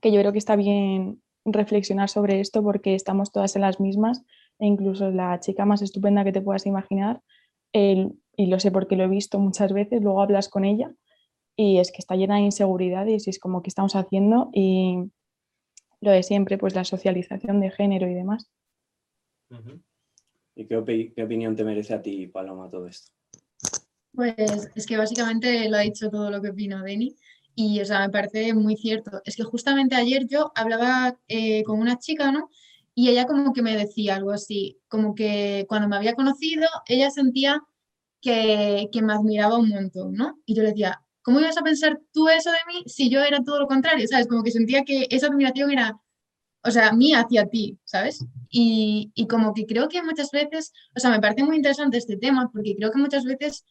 que yo creo que está bien reflexionar sobre esto porque estamos todas en las mismas e incluso la chica más estupenda que te puedas imaginar, y lo sé porque lo he visto muchas veces, luego hablas con ella y es que está llena de inseguridades y es como que estamos haciendo y lo de siempre, pues la socialización de género y demás. ¿Y qué, opi- qué opinión te merece a ti, Paloma, todo esto? Pues es que básicamente lo ha dicho todo lo que opina Deni y o sea, me parece muy cierto. Es que justamente ayer yo hablaba eh, con una chica, ¿no? Y ella como que me decía algo así, como que cuando me había conocido, ella sentía que, que me admiraba un montón, ¿no? Y yo le decía, ¿cómo ibas a pensar tú eso de mí si yo era todo lo contrario? ¿Sabes? Como que sentía que esa admiración era, o sea, mía hacia ti, ¿sabes? Y, y como que creo que muchas veces, o sea, me parece muy interesante este tema porque creo que muchas veces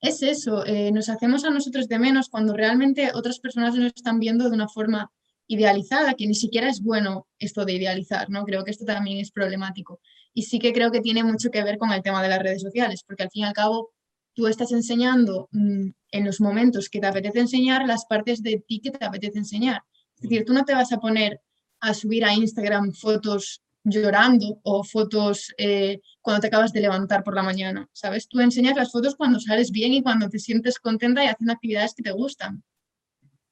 es eso, eh, nos hacemos a nosotros de menos cuando realmente otras personas nos están viendo de una forma idealizada, que ni siquiera es bueno esto de idealizar, ¿no? Creo que esto también es problemático. Y sí que creo que tiene mucho que ver con el tema de las redes sociales, porque al fin y al cabo tú estás enseñando mm, en los momentos que te apetece enseñar las partes de ti que te apetece enseñar. Es decir, tú no te vas a poner a subir a Instagram fotos llorando o fotos eh, cuando te acabas de levantar por la mañana, ¿sabes? Tú enseñas las fotos cuando sales bien y cuando te sientes contenta y haciendo actividades que te gustan.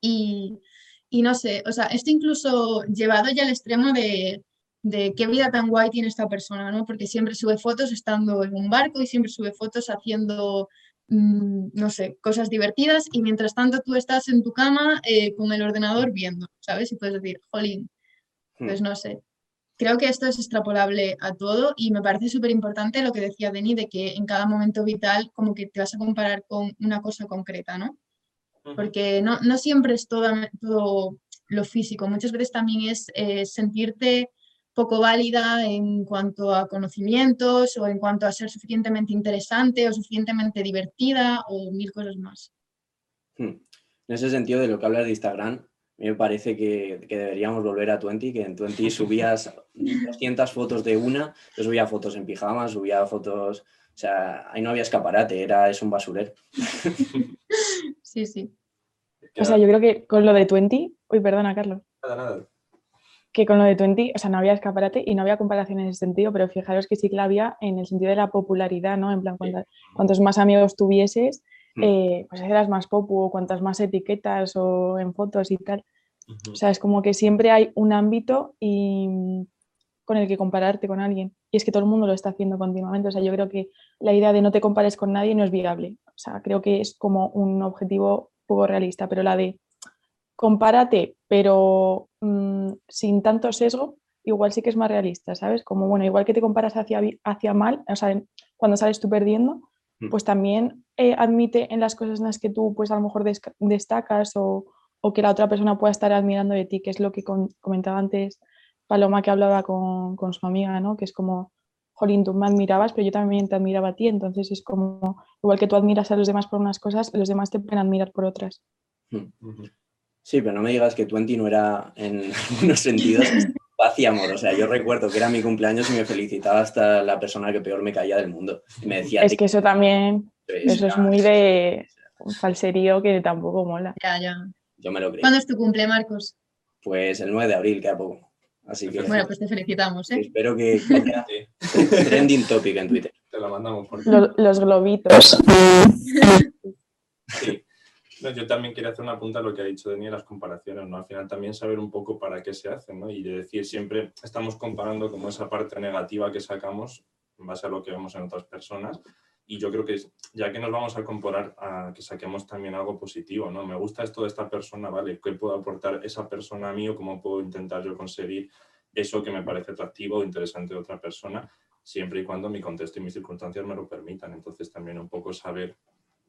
Y, y no sé, o sea, esto incluso llevado ya al extremo de, de qué vida tan guay tiene esta persona, ¿no? Porque siempre sube fotos estando en un barco y siempre sube fotos haciendo, mm, no sé, cosas divertidas y mientras tanto tú estás en tu cama eh, con el ordenador viendo, ¿sabes? Y puedes decir, jolín, pues no sé. Creo que esto es extrapolable a todo y me parece súper importante lo que decía Deni de que en cada momento vital como que te vas a comparar con una cosa concreta, ¿no? Porque no, no siempre es todo, todo lo físico, muchas veces también es eh, sentirte poco válida en cuanto a conocimientos o en cuanto a ser suficientemente interesante o suficientemente divertida o mil cosas más. Hmm. En ese sentido, de lo que hablas de Instagram, a mí me parece que, que deberíamos volver a Twenty, que en Twenty [LAUGHS] subías 200 fotos de una, yo subía fotos en pijama, subía fotos, o sea, ahí no había escaparate, era, es un basurero. [LAUGHS] Sí, sí. O sea, yo creo que con lo de 20, uy, perdona, Carlos, Nada, nada. que con lo de 20, o sea, no había escaparate y no había comparación en ese sentido, pero fijaros que sí que la había en el sentido de la popularidad, ¿no? En plan, cuantos más amigos tuvieses. Eh, pues eras más popu, o cuantas más etiquetas o en fotos y tal. O sea, es como que siempre hay un ámbito y, mm, con el que compararte con alguien. Y es que todo el mundo lo está haciendo continuamente. O sea, yo creo que la idea de no te compares con nadie no es viable. O sea, creo que es como un objetivo poco realista, pero la de compárate, pero mm, sin tanto sesgo, igual sí que es más realista, ¿sabes? Como, bueno, igual que te comparas hacia, hacia mal, o sea, cuando sales tú perdiendo, Mm. Pues también eh, admite en las cosas en las que tú, pues a lo mejor destacas o, o que la otra persona pueda estar admirando de ti, que es lo que con- comentaba antes Paloma, que hablaba con, con su amiga, ¿no? Que es como, jolín, tú me admirabas, pero yo también te admiraba a ti, entonces es como, igual que tú admiras a los demás por unas cosas, los demás te pueden admirar por otras. Ujú. Sí, pero no me digas que Twenty no era en [LAUGHS] algunos sentidos [LAUGHS] paz y amor. O sea, yo recuerdo que era mi cumpleaños y me felicitaba hasta la persona que peor me caía del mundo. Y me decía, Es "Te que eso también, quiero". eso es muy de un falserío que tampoco mola. Ya, ya. Yo me lo creí. ¿Cuándo es tu cumple, Marcos? Pues el 9 de abril, queda poco. Así que Bueno, pues te felicitamos, ¿eh? espero que que Sí, trending topic en Twitter. te la mandamos por Lo- los globitos. Sí. No, yo también quería hacer una punta a lo que ha dicho Dani las comparaciones, ¿no? Al final también saber un poco para qué se hacen, ¿no? Y de decir, siempre estamos comparando como esa parte negativa que sacamos en base a lo que vemos en otras personas. Y yo creo que ya que nos vamos a comparar, a que saquemos también algo positivo, ¿no? Me gusta esto de esta persona, ¿vale? ¿Qué puedo aportar esa persona a mí o cómo puedo intentar yo conseguir eso que me parece atractivo o interesante de otra persona? Siempre y cuando mi contexto y mis circunstancias me lo permitan. Entonces también un poco saber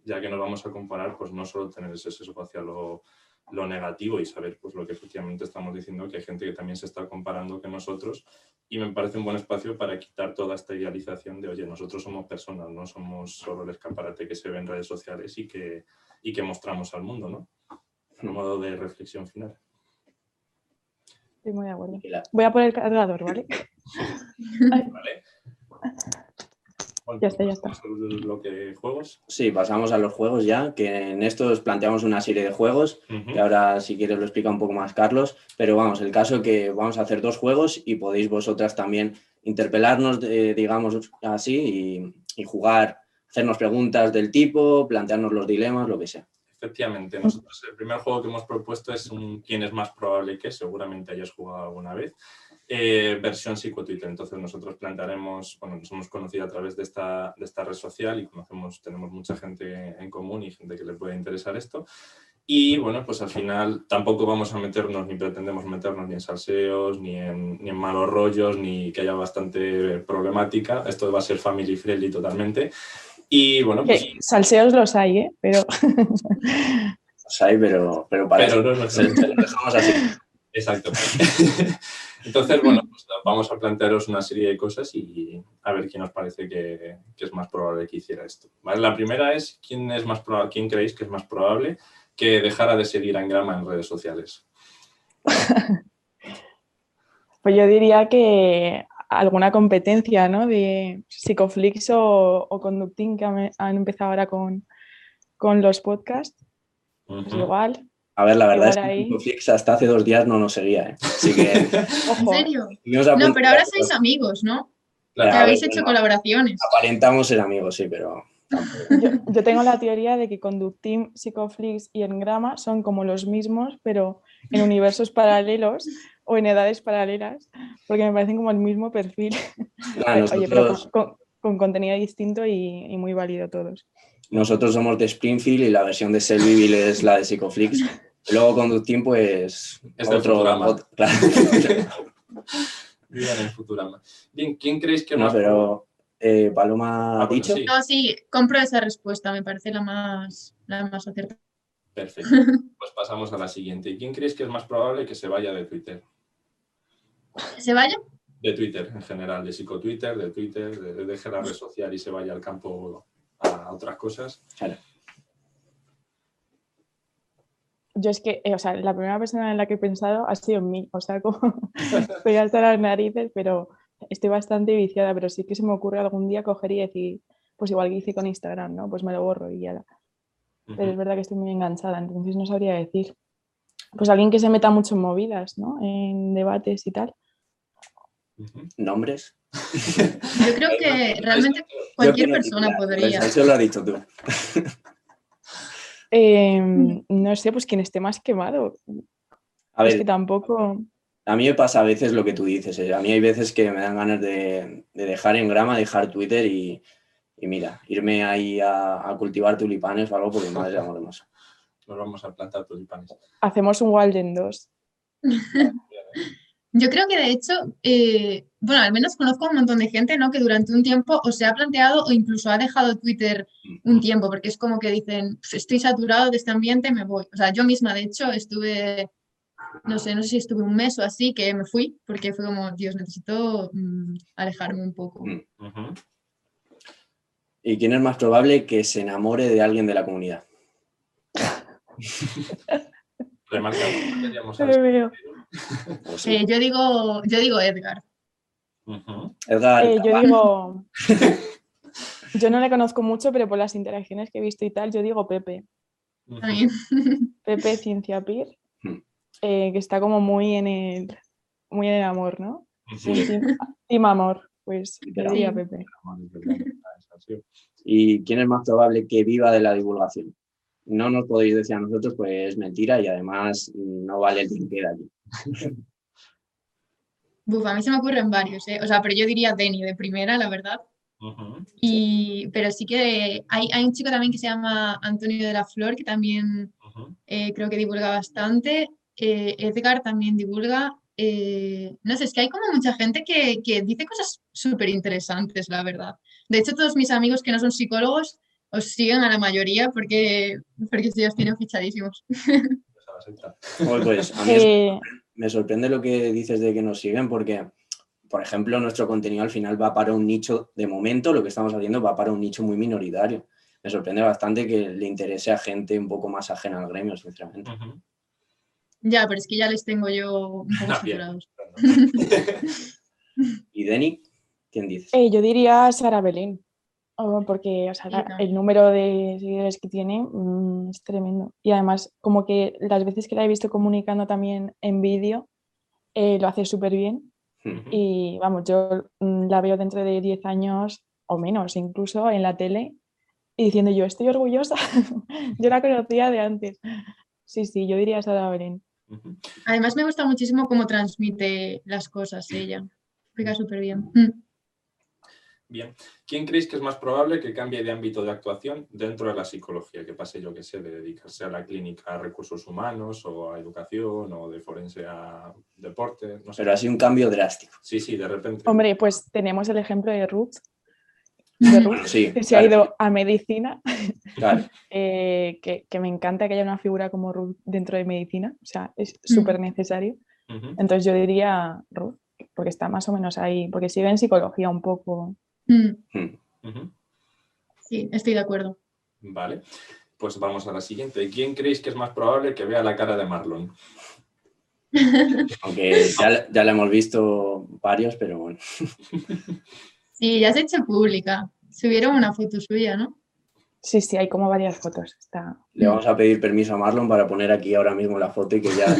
ya que nos vamos a comparar, pues no solo tener ese sesgo hacia lo, lo negativo y saber pues lo que efectivamente estamos diciendo, que hay gente que también se está comparando que nosotros y me parece un buen espacio para quitar toda esta idealización de, oye, nosotros somos personas, no somos solo el escaparate que se ve en redes sociales y que, y que mostramos al mundo, ¿no? A modo de reflexión final. Estoy muy de acuerdo. Voy a poner el cargador, ¿vale? [LAUGHS] ¿Vale? Ya está, ya juegos. Sí, pasamos a los juegos ya, que en estos planteamos una serie de juegos, Ujú. que ahora si quieres lo explica un poco más Carlos, pero vamos, el caso que vamos a hacer dos juegos y podéis vosotras también interpelarnos, eh, digamos así, y, y jugar, hacernos preguntas del tipo, plantearnos los dilemas, lo que sea. efectivamente. Nosotros el primer juego que hemos propuesto es un quién es más probable que, seguramente hayas jugado alguna vez, eh, versión psicotwitter. Entonces nosotros plantearemos, bueno, nos hemos conocido a través de esta, de esta red social y conocemos, tenemos mucha gente en común y gente que le puede interesar esto. Y bueno, pues al final tampoco vamos a meternos, ni pretendemos meternos ni en salseos, ni en, ni en malos rollos, ni que haya bastante problemática. Esto va a ser family friendly totalmente. Y bueno, pues... Que salseos los hay, ¿eh? Pero... Los hay, pero, pero para Pero eso no, no, dejamos así. Exacto. [LAUGHS] Entonces, bueno, pues vamos a plantearos una serie de cosas y a ver quién os parece que, que es más probable que hiciera esto. ¿vale? La primera es quién es más probable, quién creéis que es más probable que dejara de seguir a Engrama en redes sociales. [LAUGHS] Pues yo diría que alguna competencia, ¿no? De Psicoflix o, o Conducting que han, empezado ahora con, con los podcasts. Pues igual. A ver, la verdad Igual es que. Psicoflix hasta hace dos días no nos seguía, ¿eh? Así que... [LAUGHS] ¿En serio? No, pero ahora sois amigos, ¿no? Claro, Que a ver, habéis hecho colaboraciones. Aparentamos ser amigos, sí, pero... yo, yo tengo la teoría de que Conducting, Psicoflix y Engrama son como los mismos, pero en universos paralelos o en edades paralelas, porque me parecen como el mismo perfil. Nada, [LAUGHS] Oye, pero nosotros, con, con- con contenido distinto y, y muy válido todos. nosotros somos de Springfield y la versión de Selbyville es la de Psicoflix. Luego Conducting, pues... Es otro, Futurama. otro- [LAUGHS] claro. [LAUGHS] En Futurama. Bien, ¿quién creéis que No, más pero eh, Paloma Ah, ha bueno, dicho... sí. No, sí, compro esa respuesta, me parece la más, la más acertada. Perfecto. [LAUGHS] Pues pasamos a la siguiente. ¿Quién creéis que es más probable que se vaya de Twitter? ¿Se vaya? De Twitter en general, de psicotwitter, de Twitter, de, de deje la red social y se vaya al campo a otras cosas. Claro. Yo es que, eh, o sea, la primera persona en la que he pensado ha sido en mí, o sea, como [LAUGHS] [LAUGHS] estoy hasta las narices, pero estoy bastante viciada, pero sí que se me ocurre algún día coger y decir, pues igual que hice con Instagram, ¿no? Pues me lo borro y ya. Pero es verdad que estoy muy enganchada, entonces no sabría decir. Pues alguien que se meta mucho en movidas, ¿no? En debates y tal. ¿Nombres? Yo creo [LAUGHS] que realmente cualquier persona podría. Eso lo has dicho tú. Em, no sé, pues quien esté más quemado. A Es ver, que tampoco. A mí me pasa a veces lo que tú dices. eh. A mí hay veces que me dan ganas de, de dejar en grama, dejar Twitter y, y mira, irme ahí a, a cultivar tulipanes o algo porque madre de amor hermoso. [LAUGHS] Nos vamos a plantar tulipanes. Hacemos un Walden 2. [LAUGHS] [LAUGHS] Yo creo que de hecho, eh, bueno, al menos conozco a un montón de gente, ¿no? Que durante un tiempo o se ha planteado o incluso ha dejado Twitter un tiempo, porque es como que dicen, "Pf, estoy saturado de este ambiente, me voy. O sea, yo misma, de hecho, estuve, no sé, no sé si estuve un mes o así, que me fui, porque fue como, Dios, necesito mm, alejarme un poco. ¿Y quién es más probable que se enamore de alguien de la comunidad? [LAUGHS] Remarcamos. Pues sí. Eh, yo digo, yo digo Edgar. Eh, yo digo. [LAUGHS] Yo no le conozco mucho, pero por las interacciones que he visto y tal, yo digo Pepe. [LAUGHS] Pepe Ciencia Pir, Hmm. eh, que está como muy en el, muy en el amor, ¿no? Ujú. Un team, team amor, pues yo diría Sí. Pepe. ¿y quién es más probable que viva de la divulgación? No nos podéis decir a nosotros, pues es mentira y además no vale el que queda aquí. [LAUGHS] Buf, a mí se me ocurren varios, ¿eh? O sea, pero yo diría Denny de primera, la verdad. Ujú. Y, pero sí que hay, hay un chico también que se llama Antonio de la Flor, que también eh, creo que divulga bastante. Eh, Edgar también divulga. eh, no sé, es que hay como mucha gente que, que dice cosas súper interesantes, la verdad. De hecho, todos mis amigos que no son psicólogos os siguen a la mayoría porque, porque sí os tienen fichadísimos. [LAUGHS] Pues a mí Eh, me sorprende lo que dices de que nos siguen porque, por ejemplo, nuestro contenido al final va para un nicho, de momento lo que estamos haciendo va para un nicho muy minoritario. Me sorprende bastante que le interese a gente un poco más ajena al gremio, sinceramente. Ya, pero es que ya les tengo yo un poco saturados. [LAUGHS] ¿Y Denny? ¿Quién dices? eh, yo diría Sara Belén, porque o sea, la- el número de seguidores que tiene mm, es tremendo. Y además, como que las veces que la he visto comunicando también en vídeo, eh, lo hace súper bien. Y vamos, yo mm, la veo dentro de 10 años o menos, incluso en la tele, y diciendo yo estoy orgullosa, [LAUGHS] yo la conocía de antes. Sí, sí, yo diría Sara Belén. Además me gusta muchísimo cómo transmite las cosas ella. Explica súper bien. Mm. Bien. ¿Quién creéis que es más probable que cambie de ámbito de actuación dentro de la psicología? Que pase, yo que sé, de dedicarse a la clínica a recursos humanos o a educación o de forense a deporte. No sé. Pero así un cambio drástico. Sí, sí, de repente. Hombre, pues tenemos el ejemplo de Ruth, de Ruth, Sí, que se ha ido a medicina, claro. [LAUGHS] eh, que, que me encanta que haya una figura como Ruth dentro de medicina, o sea, es súper necesario. Entonces yo diría Ruth, porque está más o menos ahí, porque sigue en psicología un poco. Mm. Mm. Ujú. Sí, estoy de acuerdo. Vale. Pues vamos a la siguiente. ¿Quién creéis que es más probable que vea la cara de Marlon? [LAUGHS] Aunque ya, ya la hemos visto varios, pero bueno. [LAUGHS] Sí, ya se ha hecho pública. Subieron una foto suya, ¿no? Sí, sí, hay como varias fotos. Está... Le vamos a pedir permiso a Marlon para poner aquí ahora mismo la foto y que ya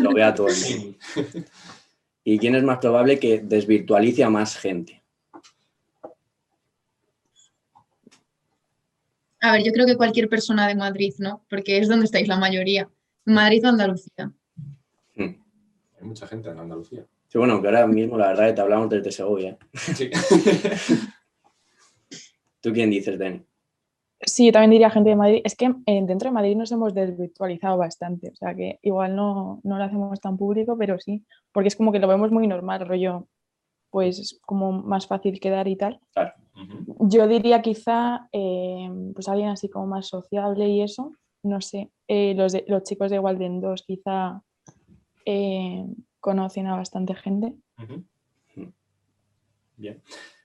lo vea todo el mundo. [LAUGHS] ¿Y quién es más probable que desvirtualice a más gente? A ver, yo creo que cualquier persona de Madrid, ¿no? Porque es donde estáis la mayoría. Madrid o Andalucía. Mm. Hay mucha gente en Andalucía. Sí, bueno, que ahora mismo la verdad que te hablamos desde Segovia. Sí. [LAUGHS] ¿Tú quién dices, Dani? Sí, yo también diría gente de Madrid. Es que eh, dentro de Madrid nos hemos desvirtualizado bastante, o sea que igual no, no lo hacemos tan público, pero sí, porque es como que lo vemos muy normal, rollo, pues es como más fácil quedar y tal. Claro. Yo diría quizá, eh, pues alguien así como más sociable y eso, no sé, eh, los, de- los chicos de Walden 2 quizá eh, conocen a bastante gente. Bien.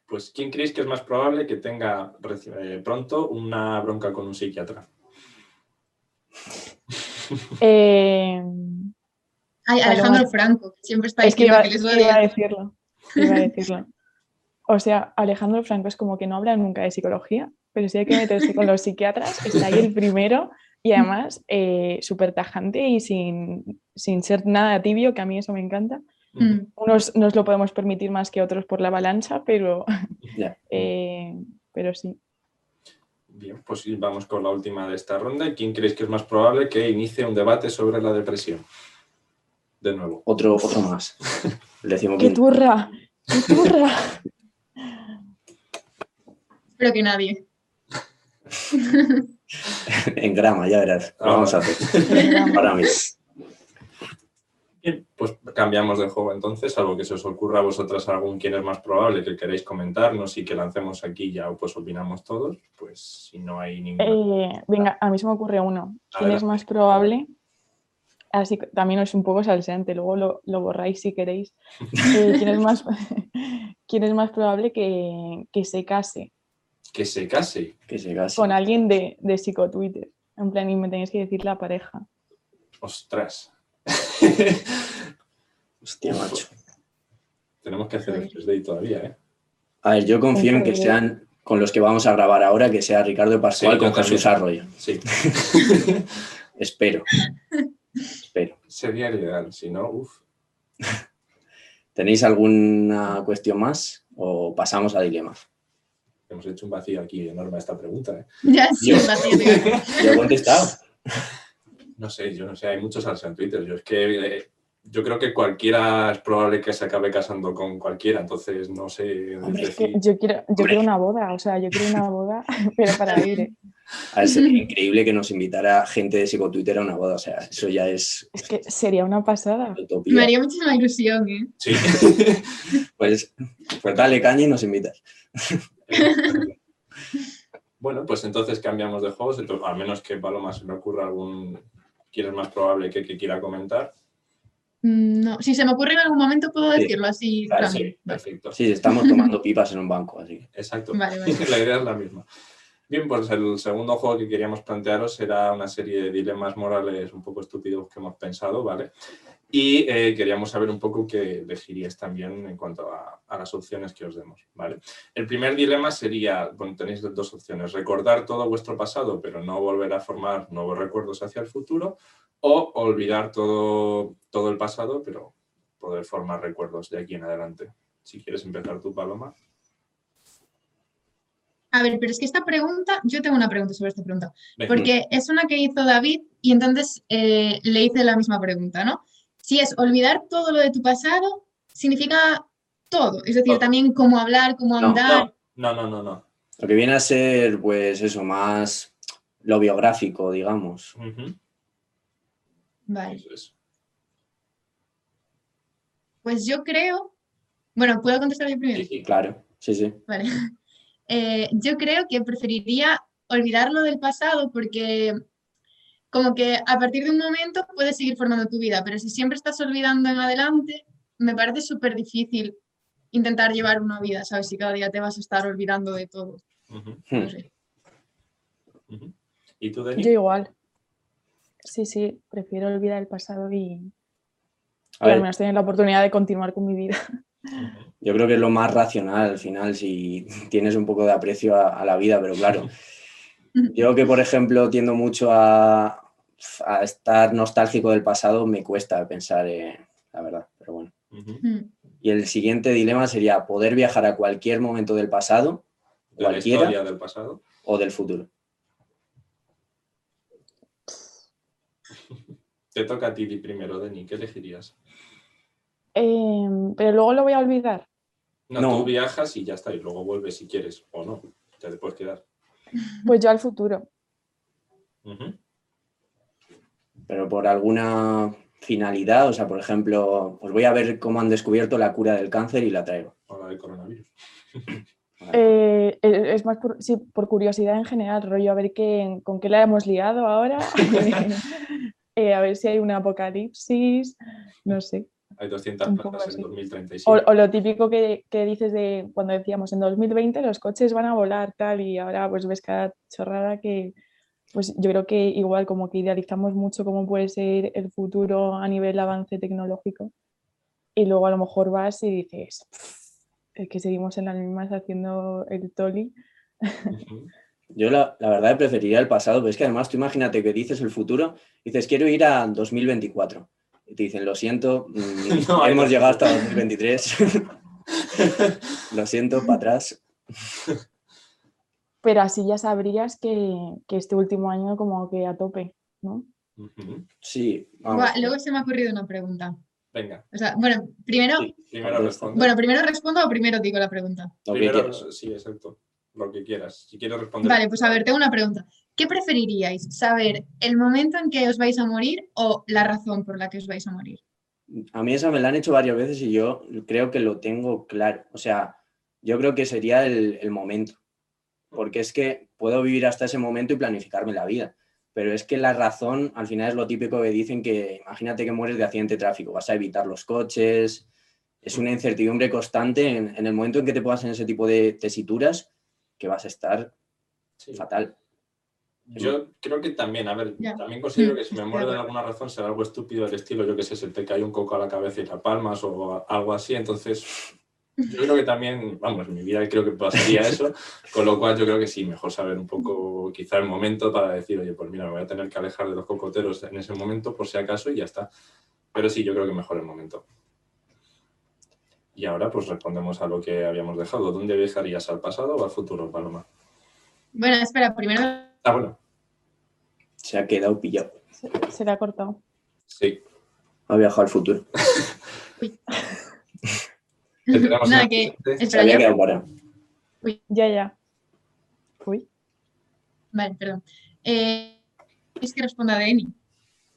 Pues, ¿quién creéis que es más probable que tenga eh, pronto una bronca con un psiquiatra? [LAUGHS] Eh, Ay. Alejandro Franco, que siempre está es que diciendo iba, que les iba a decirlo, iba a [LAUGHS] decirlo. O sea, Alejandro Franco es como que no habla nunca de psicología, pero si hay que meterse con los psiquiatras, está ahí el primero y además eh, súper tajante y sin, sin ser nada tibio, que a mí eso me encanta. Mm. Unos nos lo podemos permitir más que otros por la avalancha, pero, [LAUGHS] eh, pero sí. Bien, pues vamos con la última de esta ronda. ¿Quién creéis que es más probable que inicie un debate sobre la depresión? De nuevo. Otro, otro más. [LAUGHS] El ¡Qué turra! ¡Qué turra! Espero que nadie. [LAUGHS] En grama, ya verás. Lo vamos a hacer. [LAUGHS] Ahora mismo. Bien, pues cambiamos de juego entonces, algo que se os ocurra a vosotras algún quién es más probable que queréis comentarnos y que lancemos aquí ya pues opinamos todos, pues si no hay ninguna. Eh, venga, a mí se me ocurre uno. ¿Quién es más probable? Así que también es un poco salseante, luego lo, lo borráis si queréis. [LAUGHS] Eh, ¿quién, es más, [LAUGHS] quién es más probable que, que se case Que se case. Que se case. con alguien de, de psicotwitter? En plan, y me tenéis que decir la pareja. Ostras. [LAUGHS] Hostia, macho. Tenemos que hacer el first day todavía, ¿eh? A ver, yo confío en que sean con los que vamos a grabar ahora, que sea Ricardo Pascual Sí, con. Jesús Arroyo. Sí. Espero. Espero. Sería el ideal, si no, uff. [LAUGHS] ¿Tenéis alguna cuestión más o pasamos a dilema? Hemos hecho un vacío aquí enorme a esta pregunta, ¿eh? [LAUGHS] Ya sí, la tiene. Yo he contestado. No sé, yo no sé, hay muchos salsa en Twitter. Yo es que eh, yo creo que cualquiera es probable que se acabe casando con cualquiera, entonces no sé Hombre, es decir. que yo quiero, yo quiero una boda, o sea, yo quiero una boda, [LAUGHS] pero para ir. ¿eh? A ver, sería increíble que nos invitara gente de psicotwitter a una boda. O sea, eso ya es Es que sería una pasada. utopía. Me haría muchísima ilusión, ¿eh? Sí. [LAUGHS] Pues, pues dale caña y nos invitas. [LAUGHS] bueno, pues entonces cambiamos de juegos, entonces, a menos que Paloma se le ocurra algún quién es más probable que, que quiera comentar. Mm, No, si se me ocurre en algún momento puedo Sí. decirlo así. Claro. Sí, perfecto. Sí, estamos tomando pipas en un banco, así. que- Exacto. Vale, vale. [LAUGHS] La idea es la misma. Bien, pues el segundo juego que queríamos plantearos era una serie de dilemas morales un poco estúpidos que hemos pensado, ¿vale? Y eh, queríamos saber un poco qué elegiríais también en cuanto a, a las opciones que os demos, ¿vale? El primer dilema sería, bueno, tenéis dos opciones, recordar todo vuestro pasado, pero no volver a formar nuevos recuerdos hacia el futuro, o olvidar todo, todo el pasado, pero poder formar recuerdos de aquí en adelante. Si quieres empezar tú, Paloma. A ver, pero es que esta pregunta, yo tengo una pregunta sobre esta pregunta, porque es una que hizo David y entonces eh, le hice la misma pregunta, ¿no? Si es olvidar todo lo de tu pasado, significa todo, es decir, también cómo hablar, cómo andar. No, no, no, no. Lo que viene a ser, pues eso, más lo biográfico, digamos. Vale, eso es. pues yo creo, bueno, ¿puedo contestar yo primero? Sí, sí. Claro, sí, sí. Vale. Eh, yo creo que preferiría olvidarlo del pasado porque como que a partir de un momento puedes seguir formando tu vida, pero si siempre estás olvidando en adelante, me parece súper difícil intentar llevar una vida, ¿sabes? Si cada día te vas a estar olvidando de todo. No Hmm. ¿Y tú, Denis? Yo igual. Sí, sí, prefiero olvidar el pasado y, A y al menos tener la oportunidad de continuar con mi vida. Yo creo que es lo más racional al final, si tienes un poco de aprecio a, a la vida, pero claro, [LAUGHS] yo que por ejemplo tiendo mucho a, a estar nostálgico del pasado, me cuesta pensar, eh, la verdad, pero bueno. Mm. Y el siguiente dilema sería poder viajar a cualquier momento del pasado, De la cualquiera, historia del pasado. o del futuro. Te toca a ti primero, Denis. ¿Qué elegirías? Em, pero luego lo voy a olvidar. No, No. tú viajas y ya está, y luego vuelves si quieres o no. Ya te puedes quedar. [LAUGHS] Pues yo al futuro. Pero por alguna finalidad, o sea, por ejemplo, pues voy a ver cómo han descubierto la cura del cáncer y la traigo. Ahora del coronavirus. [LAUGHS] Eh, eh, es más por, sí, por curiosidad en general, rollo, a ver qué, con qué la hemos liado ahora. [LAUGHS] Eh, a ver si hay un apocalipsis, no sé. Hay 200 Un poco plazas en así. 2037. O, o lo típico que, que dices de cuando decíamos en 2020 los coches van a volar tal y ahora pues ves cada chorrada que pues yo creo que igual como que idealizamos mucho cómo puede ser el futuro a nivel avance tecnológico y luego a lo mejor vas y dices "Pff, es que seguimos en las mismas haciendo el toli. [LAUGHS] Yo la, la verdad preferiría el pasado, pero es que además tú imagínate que dices el futuro, dices quiero ir a 2024. Y te dicen, lo siento, [LAUGHS] mm, No, hemos no. llegado hasta 2023. [LAUGHS] lo siento, para atrás. pero así ya sabrías que, que este último año como que a tope, ¿no? Sí, vamos. Buah, luego se me ha ocurrido una pregunta. Venga, O sea, bueno, primero, Sí, primero responde. bueno, primero respondo o primero digo la pregunta. lo primero, sí, exacto. Lo que quieras. Si quieres responder. Vale, pues a ver, tengo una pregunta. ¿Qué preferiríais? ¿Saber el momento en que os vais a morir o la razón por la que os vais a morir? A mí esa me la han hecho varias veces y yo creo que lo tengo claro. O sea, yo creo que sería el, el momento. Porque es que puedo vivir hasta ese momento y planificarme la vida. Pero es que la razón, al final es lo típico que dicen que imagínate que mueres de accidente de tráfico, vas a evitar los coches. Es una incertidumbre constante en, en el momento en que te pongas en ese tipo de tesituras que vas a estar Sí. fatal. Yo creo que también, a ver, también considero que si [LAUGHS] me muero de alguna razón será algo estúpido del estilo, yo que sé, se te cae un coco a la cabeza y la palmas o algo así, entonces yo creo que también, vamos, en mi vida creo que pasaría eso, con lo cual yo creo que sí, mejor saber un poco quizá el momento para decir, oye, pues mira, me voy a tener que alejar de los cocoteros en ese momento por si acaso y ya está. Pero sí, yo creo que mejor el momento. Y ahora pues respondemos a lo que habíamos dejado. ¿Dónde viajarías al pasado o al futuro, Paloma? Bueno, espera, primero Ah, bueno, Se ha quedado pillado. Se, se le ha cortado. sí. Ha viajado al futuro. ¿Qué tenemos [LAUGHS] en Nada, que? Se espera, había ya-. Ya, ya. Uy. Vale, perdón. Eh, es que responda Deni.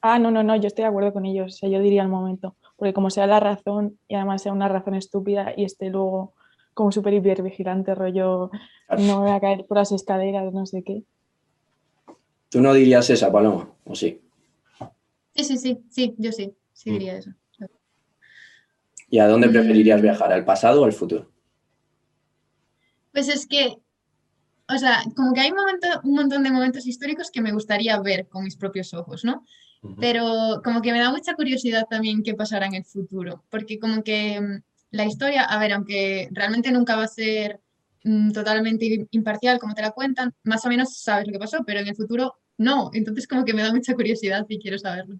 Ah, no, no, no, yo estoy de acuerdo con ellos. O sea, yo diría el momento. Porque como sea la razón y además sea una razón estúpida y esté luego como súper hipervigilante, rollo, no me voy a caer por las escaleras, no sé qué. ¿Tú no dirías esa, Paloma? ¿O sí? Sí, sí, sí, sí, yo sí, sí Mm. diría eso. ¿Y a dónde preferirías Mm. viajar? ¿Al pasado o al futuro? Pues es que, o sea, como que hay momento- un montón de momentos históricos que me gustaría ver con mis propios ojos, ¿no? Pero como que me da mucha curiosidad también qué pasará en el futuro, porque como que mm, la historia, a ver, aunque realmente nunca va a ser totalmente im- imparcial como te la cuentan, más o menos sabes lo que pasó, pero en el futuro no, entonces como que me da mucha curiosidad y quiero saberlo.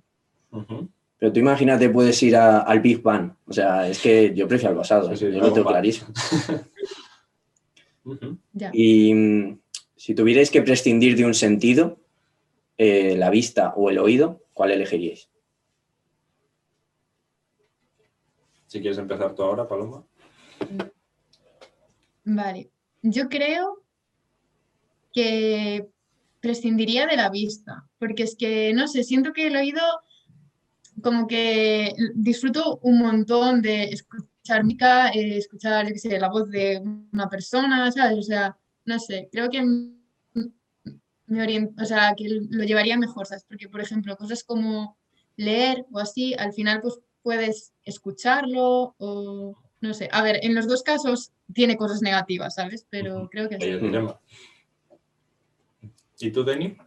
Pero tú imagínate, puedes ir a- al Big Bang. O sea, es que yo prefiero al pasado, Sí, sí, yo lo tengo clarísimo. [LAUGHS] Y mm, si tuvierais que prescindir de un sentido, eh, la vista o el oído, ¿cuál elegiríais? Si quieres empezar tú ahora, Paloma. Vale, yo creo que prescindiría de la vista, porque es que, no sé, siento que el oído como que disfruto un montón de escuchar música, eh, escuchar, qué sé, la voz de una persona, ¿sabes? O sea, no sé, creo que me orien- o sea, que lo llevaría mejor, ¿sabes? Porque, por ejemplo, cosas como leer o así, al final pues puedes escucharlo o no sé. A ver, en los dos casos tiene cosas negativas, ¿sabes? Pero creo que sí. ¿Y tú, Deni?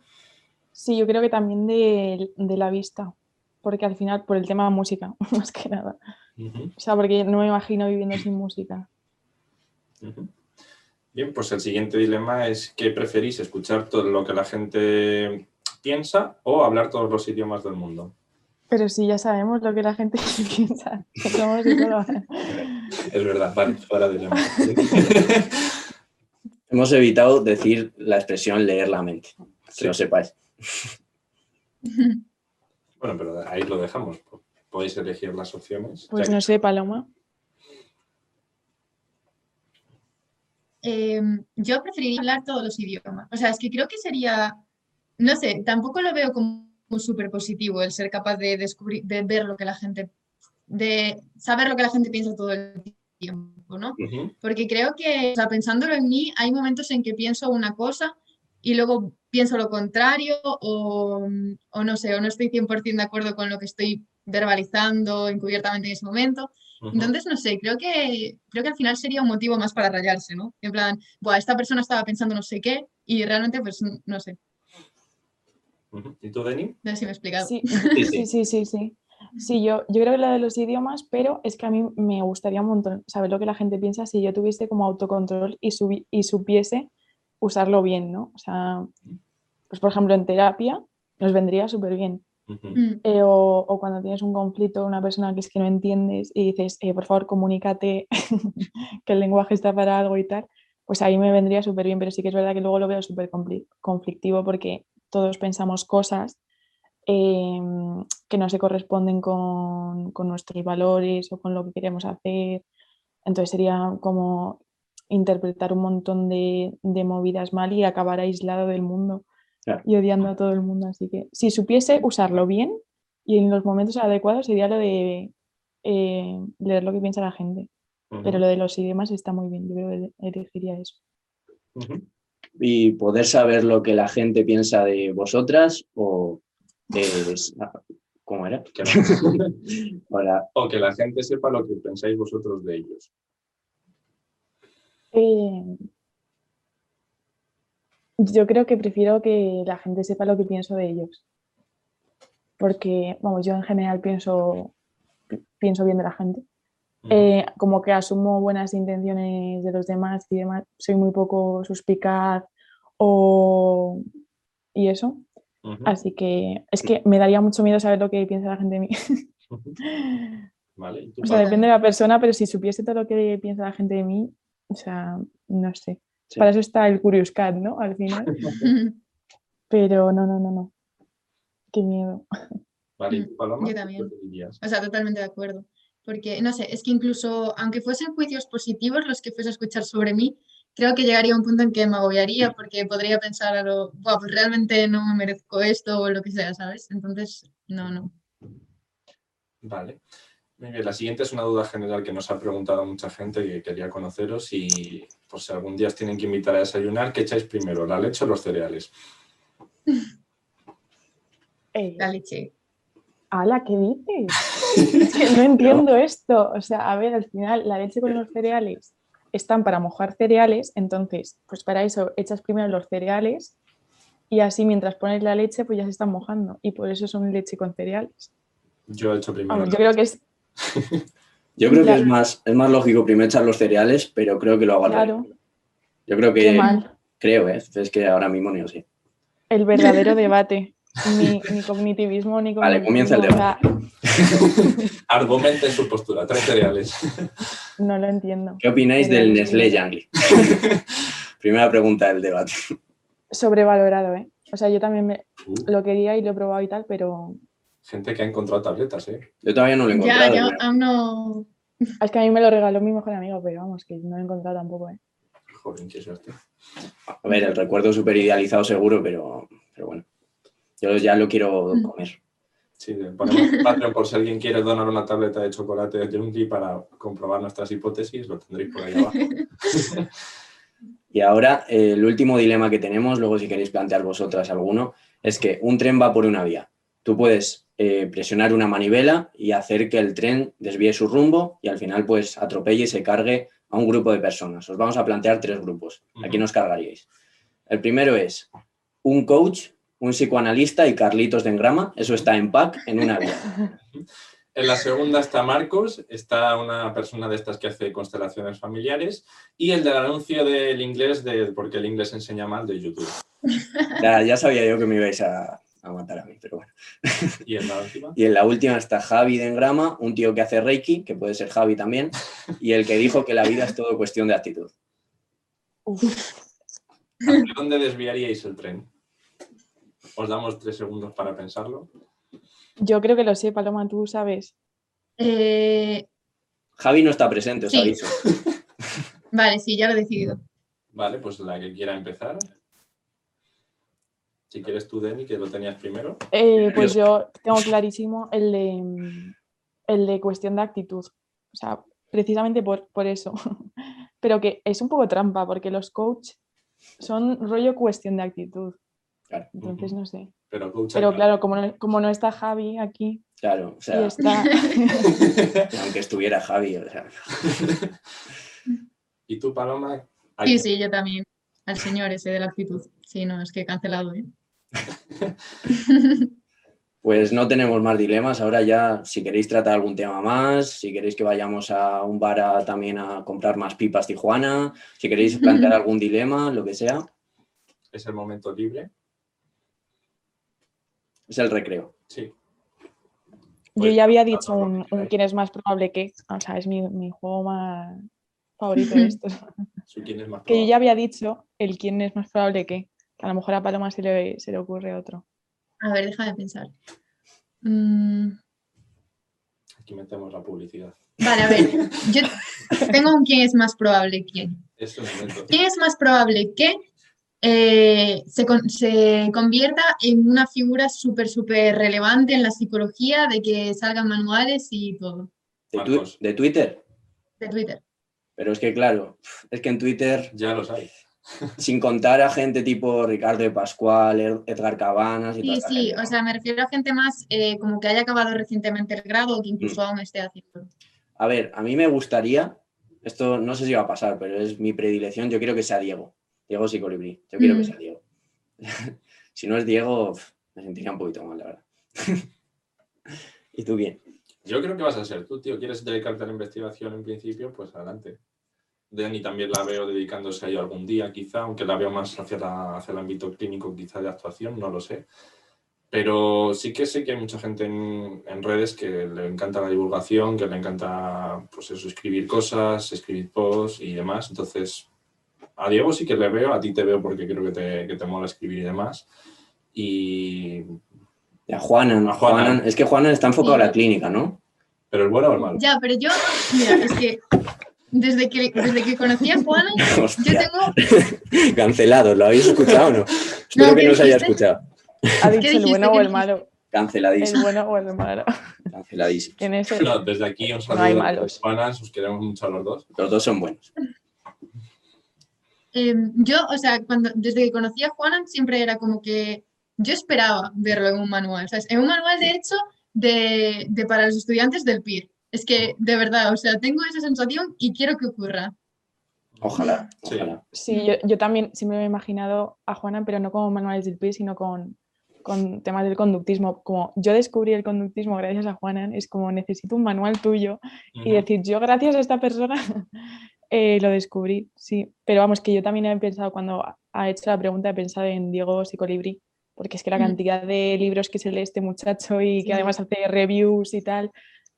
Sí, yo creo que también de, de la vista, porque al final, por el tema de música, [LAUGHS] más que nada. O sea, porque no me imagino viviendo sin música. Bien, pues el siguiente dilema es ¿qué preferís? ¿Escuchar todo lo que la gente piensa o hablar todos los idiomas del mundo? Pero sí, ya sabemos lo que la gente [LAUGHS] piensa. [LAUGHS] Es verdad, vale, fuera dilema. Hemos evitado decir la expresión leer la mente, que Sí. lo sepáis. [LAUGHS] Bueno, pero ahí lo dejamos. Podéis elegir las opciones. Pues Ya no que- sé, Paloma. Eh, yo preferiría hablar todos los idiomas. O sea, es que creo que sería, no sé, tampoco lo veo como súper positivo el ser capaz de descubrir, de ver lo que la gente, de saber lo que la gente piensa todo el tiempo, ¿no? Ujú, Porque creo que, o sea, pensándolo en mí, hay momentos en que pienso una cosa y luego pienso lo contrario o, o no sé, o no estoy 100% de acuerdo con lo que estoy verbalizando encubiertamente en ese momento. Entonces, no sé, creo que, creo que al final sería un motivo más para rayarse, ¿no? En plan, Buah, esta persona estaba pensando no sé qué y realmente, pues, no sé. ¿Y tú, Deni? no sé si me he explicado. Sí, Sí, sí, [LAUGHS] sí, sí, sí. Sí, yo, yo creo que la de los idiomas, pero es que a mí me gustaría un montón saber lo que la gente piensa si yo tuviese como autocontrol y, subi- y supiese usarlo bien, ¿no? O sea, pues por ejemplo en terapia nos vendría súper bien. Mm, Eh, o, o cuando tienes un conflicto con una persona que es que no entiendes y dices, eh, por favor, comunícate, [LAUGHS] que el lenguaje está para algo y tal, pues ahí me vendría súper bien, pero sí que es verdad que luego lo veo súper conflictivo porque todos pensamos cosas eh, que no se corresponden con, con nuestros valores o con lo que queremos hacer. Entonces sería como interpretar un montón de, de movidas mal y acabar aislado del mundo Claro. y odiando a todo el mundo. Así que si supiese usarlo bien y en los momentos adecuados sería lo de eh, leer lo que piensa la gente. Ujú. Pero lo de los idiomas está muy bien, yo creo que elegiría eso. Ujú. Y poder saber lo que la gente piensa de vosotras o es- ¿Cómo era? [LAUGHS] O que la gente sepa lo que pensáis vosotros de ellos. Eh, yo creo que prefiero que la gente sepa lo que pienso de ellos. Porque, vamos, yo en general pienso, pi- pienso bien de la gente. Eh, como que asumo buenas intenciones de los demás y demás. Soy muy poco suspicaz o... y eso. Así que es que me daría mucho miedo saber lo que piensa la gente de mí. [LAUGHS] Vale, ¿y tú, O sea, depende de la persona, pero si supiese todo lo que piensa la gente de mí, o sea, no sé. Sí. Para eso está el Curious Cat, ¿no? Al final. [LAUGHS] Pero no, no, no, no. Qué miedo. Vale, ¿y tú, Paloma? Yo ¿Qué también. O sea, totalmente de acuerdo. Porque, no sé, es que incluso aunque fuesen juicios positivos los que fuese a escuchar sobre mí, creo que llegaría a un punto en que me agobiaría porque podría pensar a lo, "Buah, pues realmente no me merezco esto o lo que sea, ¿sabes? Entonces, no, no. Vale. Muy bien, la siguiente es una duda general que nos ha preguntado mucha gente que quería conoceros y por si algún día os tienen que invitar a desayunar, ¿qué echáis primero, la leche o los cereales? Eh, La leche. Ala, ¿qué dices? [LAUGHS] Es que no entiendo esto. O sea, a ver, al final la leche con los cereales están para mojar cereales, entonces, pues para eso echas primero los cereales y así mientras pones la leche, pues ya se están mojando y por eso son leche con cereales. Yo he hecho primero. Vamos, [LAUGHS] yo creo que es yo creo que es más, es más lógico primero echar los cereales, pero creo que lo hago al Claro. Yo creo qué que, mal. creo, ¿eh? es que ahora mismo ni lo sé. El verdadero debate. Ni, ni cognitivismo, ni Vale, comienza el cognitivismo, o sea, [LAUGHS] Argumente su postura, tres cereales. No lo entiendo. ¿Qué opináis del Nestlé Jangli? [LAUGHS] Primera pregunta del debate. Sobrevalorado, ¿eh? O sea, yo también me- Uh, lo quería y lo he probado y tal, pero gente que ha encontrado tabletas, ¿eh? Yo todavía no lo he Ya, encontrado. yo pero- aún no. es que a mí me lo regaló mi mejor amigo, pero vamos, que no lo he encontrado tampoco, ¿eh? Joder, qué suerte. A ver, el recuerdo súper idealizado seguro, pero, pero bueno. Yo ya lo quiero Mm. comer. Sí, le ponemos Patreon por si alguien quiere donar una tableta de chocolate de Junkie para comprobar nuestras hipótesis, lo tendréis por ahí abajo. [LAUGHS] Y ahora, eh, el último dilema que tenemos, luego si queréis plantear vosotras alguno, es que un tren va por una vía. Tú puedes eh, presionar una manivela y hacer que el tren desvíe su rumbo y al final pues atropelle y se cargue a un grupo de personas. Os vamos a plantear tres grupos. ¿A quién os cargaríais? El primero es un coach, un psicoanalista y Carlitos de Engrama. Eso está en pack en una vía. En la segunda está Marcos, está una persona de estas que hace constelaciones familiares y el del anuncio del inglés, de porque el inglés enseña mal, de YouTube. Ya, ya sabía yo que me ibais a, a matar a mí, pero bueno. Y en la última, Y en la última está Javi de Engrama, un tío que hace Reiki, que puede ser Javi también, y el que dijo que la vida es todo cuestión de actitud. Uf, ¿hacia dónde desviaríais el tren? Os damos tres segundos para pensarlo. yo creo que lo sé, Paloma, tú sabes. Eh, Javi no está presente, os Sí. aviso. [LAUGHS] vale, sí, ya lo he decidido. Vale, pues la que quiera empezar. Si quieres tú, Deni, que lo tenías primero. Eh, pues yo tengo clarísimo el de, el de cuestión de actitud. O sea, precisamente por, por eso. [LAUGHS] Pero que es un poco trampa, porque los coach son rollo cuestión de actitud. Claro, Entonces, no sé. Pero, coach, Pero claro, como no, como no está Javi aquí claro, o y sea, está... [LAUGHS] aunque estuviera Javi, o sea, [LAUGHS] ¿Y tú, Paloma? ¿A Sí, sí, yo también. Al señor ese de la actitud. Sí, no, es que he cancelado, ¿eh? [LAUGHS] pues no tenemos más dilemas. Ahora ya, si queréis tratar algún tema más, si queréis que vayamos a un bar a- también a comprar más pipas Tijuana, si queréis plantear algún dilema, lo que sea, Es el momento libre. Es el recreo. Sí. Yo Pues, ya había dicho un, quién es más probable que, o sea, es mi, mi juego más favorito de [LAUGHS] estos. Su quién es más Que yo ya había dicho el quién es más probable que. que a lo mejor a Paloma se le, se le ocurre otro. A ver, déjame pensar. Mm, Aquí metemos la publicidad. vale, a ver. Yo [LAUGHS] tengo un quién es más probable quién. Es el momento. ¿Quién es más probable que eh, se, con- se convierta en una figura súper, súper relevante en la psicología, de que salgan manuales y todo? De, tu- Marcos. de Twitter. De Twitter. Pero es que, claro, es que en Twitter Ya lo sabéis. [LAUGHS] sin contar a gente tipo Ricardo de Pascual, Ed- Edgar Cabanas y Sí, sí, gente, o sea, me refiero a gente más eh, como que haya acabado recientemente el grado o que incluso aún esté haciendo. A ver, a mí me gustaría, esto no sé si va a pasar, pero es mi predilección, yo quiero que sea Diego, Diego Psicolibrí, yo quiero que Mm. sea Diego. [LAUGHS] si no es Diego, me sentiría un poquito mal, la verdad. [LAUGHS] ¿Y tú quién? Yo creo que vas a ser tú, tío. ¿Quieres dedicarte a la investigación en principio? Pues adelante. Dani también la veo dedicándose a ello algún día, quizá, aunque la veo más hacia, la- hacia el ámbito clínico, quizá de actuación, no lo sé. Pero sí que sé que hay mucha gente en, en redes que le encanta la divulgación, que le encanta, pues eso, escribir cosas, escribir posts y demás. Entonces, a Diego sí que le veo, a ti te veo porque creo que te, que te mola escribir y demás. Y... A Juanan, A Juanan. Juanan, es que Juanan está enfocado a la Sí. clínica, ¿no? ¿Pero el bueno o el malo? Ya, pero yo, mira, es que desde que, desde que conocí a Juana, [LAUGHS] yo tengo [LAUGHS] cancelado, ¿lo habéis escuchado o no? Espero que ¿qué no se haya escuchado. Ha dicho el bueno ¿Qué o el malo. El Canceladísimo, bueno o el malo. canceladísimo. En ese, No, desde aquí un saludo hay a malos. Os queremos mucho a los dos. Los dos son buenos. Eh, yo, o sea, cuando, desde que conocí a Juanan siempre era como que yo esperaba verlo en un manual, ¿sabes? En un manual, de hecho, de, de para los estudiantes del PIR. Es que, de verdad, o sea, tengo esa sensación y quiero que ocurra. Ojalá, Sí. ojalá. sí, yo, yo también siempre me he imaginado a Juana, pero no como manuales del PIR, sino con, con temas del conductismo. Como yo descubrí el conductismo gracias a Juana, es como necesito un manual tuyo y decir, yo gracias a esta persona eh, lo descubrí, sí. Pero vamos, que yo también he pensado, cuando ha hecho la pregunta, he pensado en Diego Psicolibri, porque es que la Mm. cantidad de libros que se lee este muchacho y Sí. que además hace reviews y tal,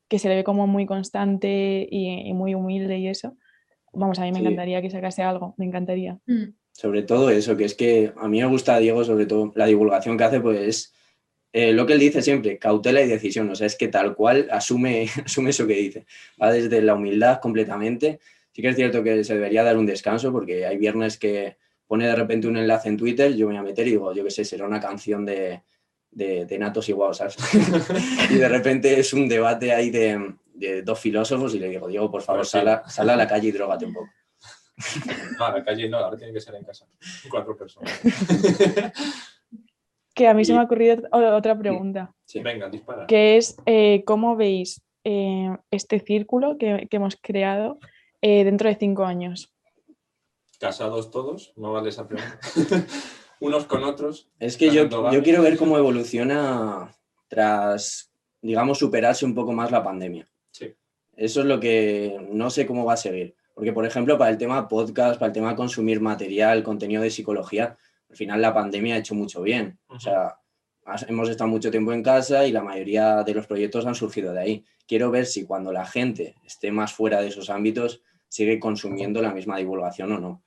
que se le ve como muy constante y, y muy humilde y eso. Vamos, a mí me Sí. encantaría que sacase algo, me encantaría. Mm, Sobre todo eso, que es que a mí me gusta Diego, sobre todo la divulgación que hace, pues es eh, lo que él dice siempre, cautela y decisión. O sea, es que tal cual asume, [LAUGHS] asume eso que dice. Va desde la humildad completamente. Sí que es cierto que se debería dar un descanso porque hay viernes que pone de repente un enlace en Twitter, yo me voy a meter y digo, yo qué sé, será una canción de, de, de Natos y Guau, ¿sabes? [LAUGHS] y de repente es un debate ahí de, de dos filósofos y le digo, Diego, por favor, sí. sal a, sal a la calle y drogate un poco. [LAUGHS] No, a la calle no, ahora tiene que ser en casa. Cuatro personas. [LAUGHS] Que a mí se me ha ocurrido otra pregunta, Sí. Venga, dispara. que es eh, cómo veis eh, este círculo que, que hemos creado eh, dentro de cinco años. Casados todos, no vale esa pregunta. [LAUGHS] Unos con otros. Es que yo, yo quiero ver cómo evoluciona tras, digamos, superarse un poco más la pandemia. Sí. Eso es lo que no sé cómo va a seguir. Porque, por ejemplo, para el tema podcast, para el tema consumir material, contenido de psicología, al final la pandemia ha hecho mucho bien. O sea, hemos estado mucho tiempo en casa y la mayoría de los proyectos han surgido de ahí. Quiero ver si cuando la gente esté más fuera de esos ámbitos sigue consumiendo la misma divulgación o no.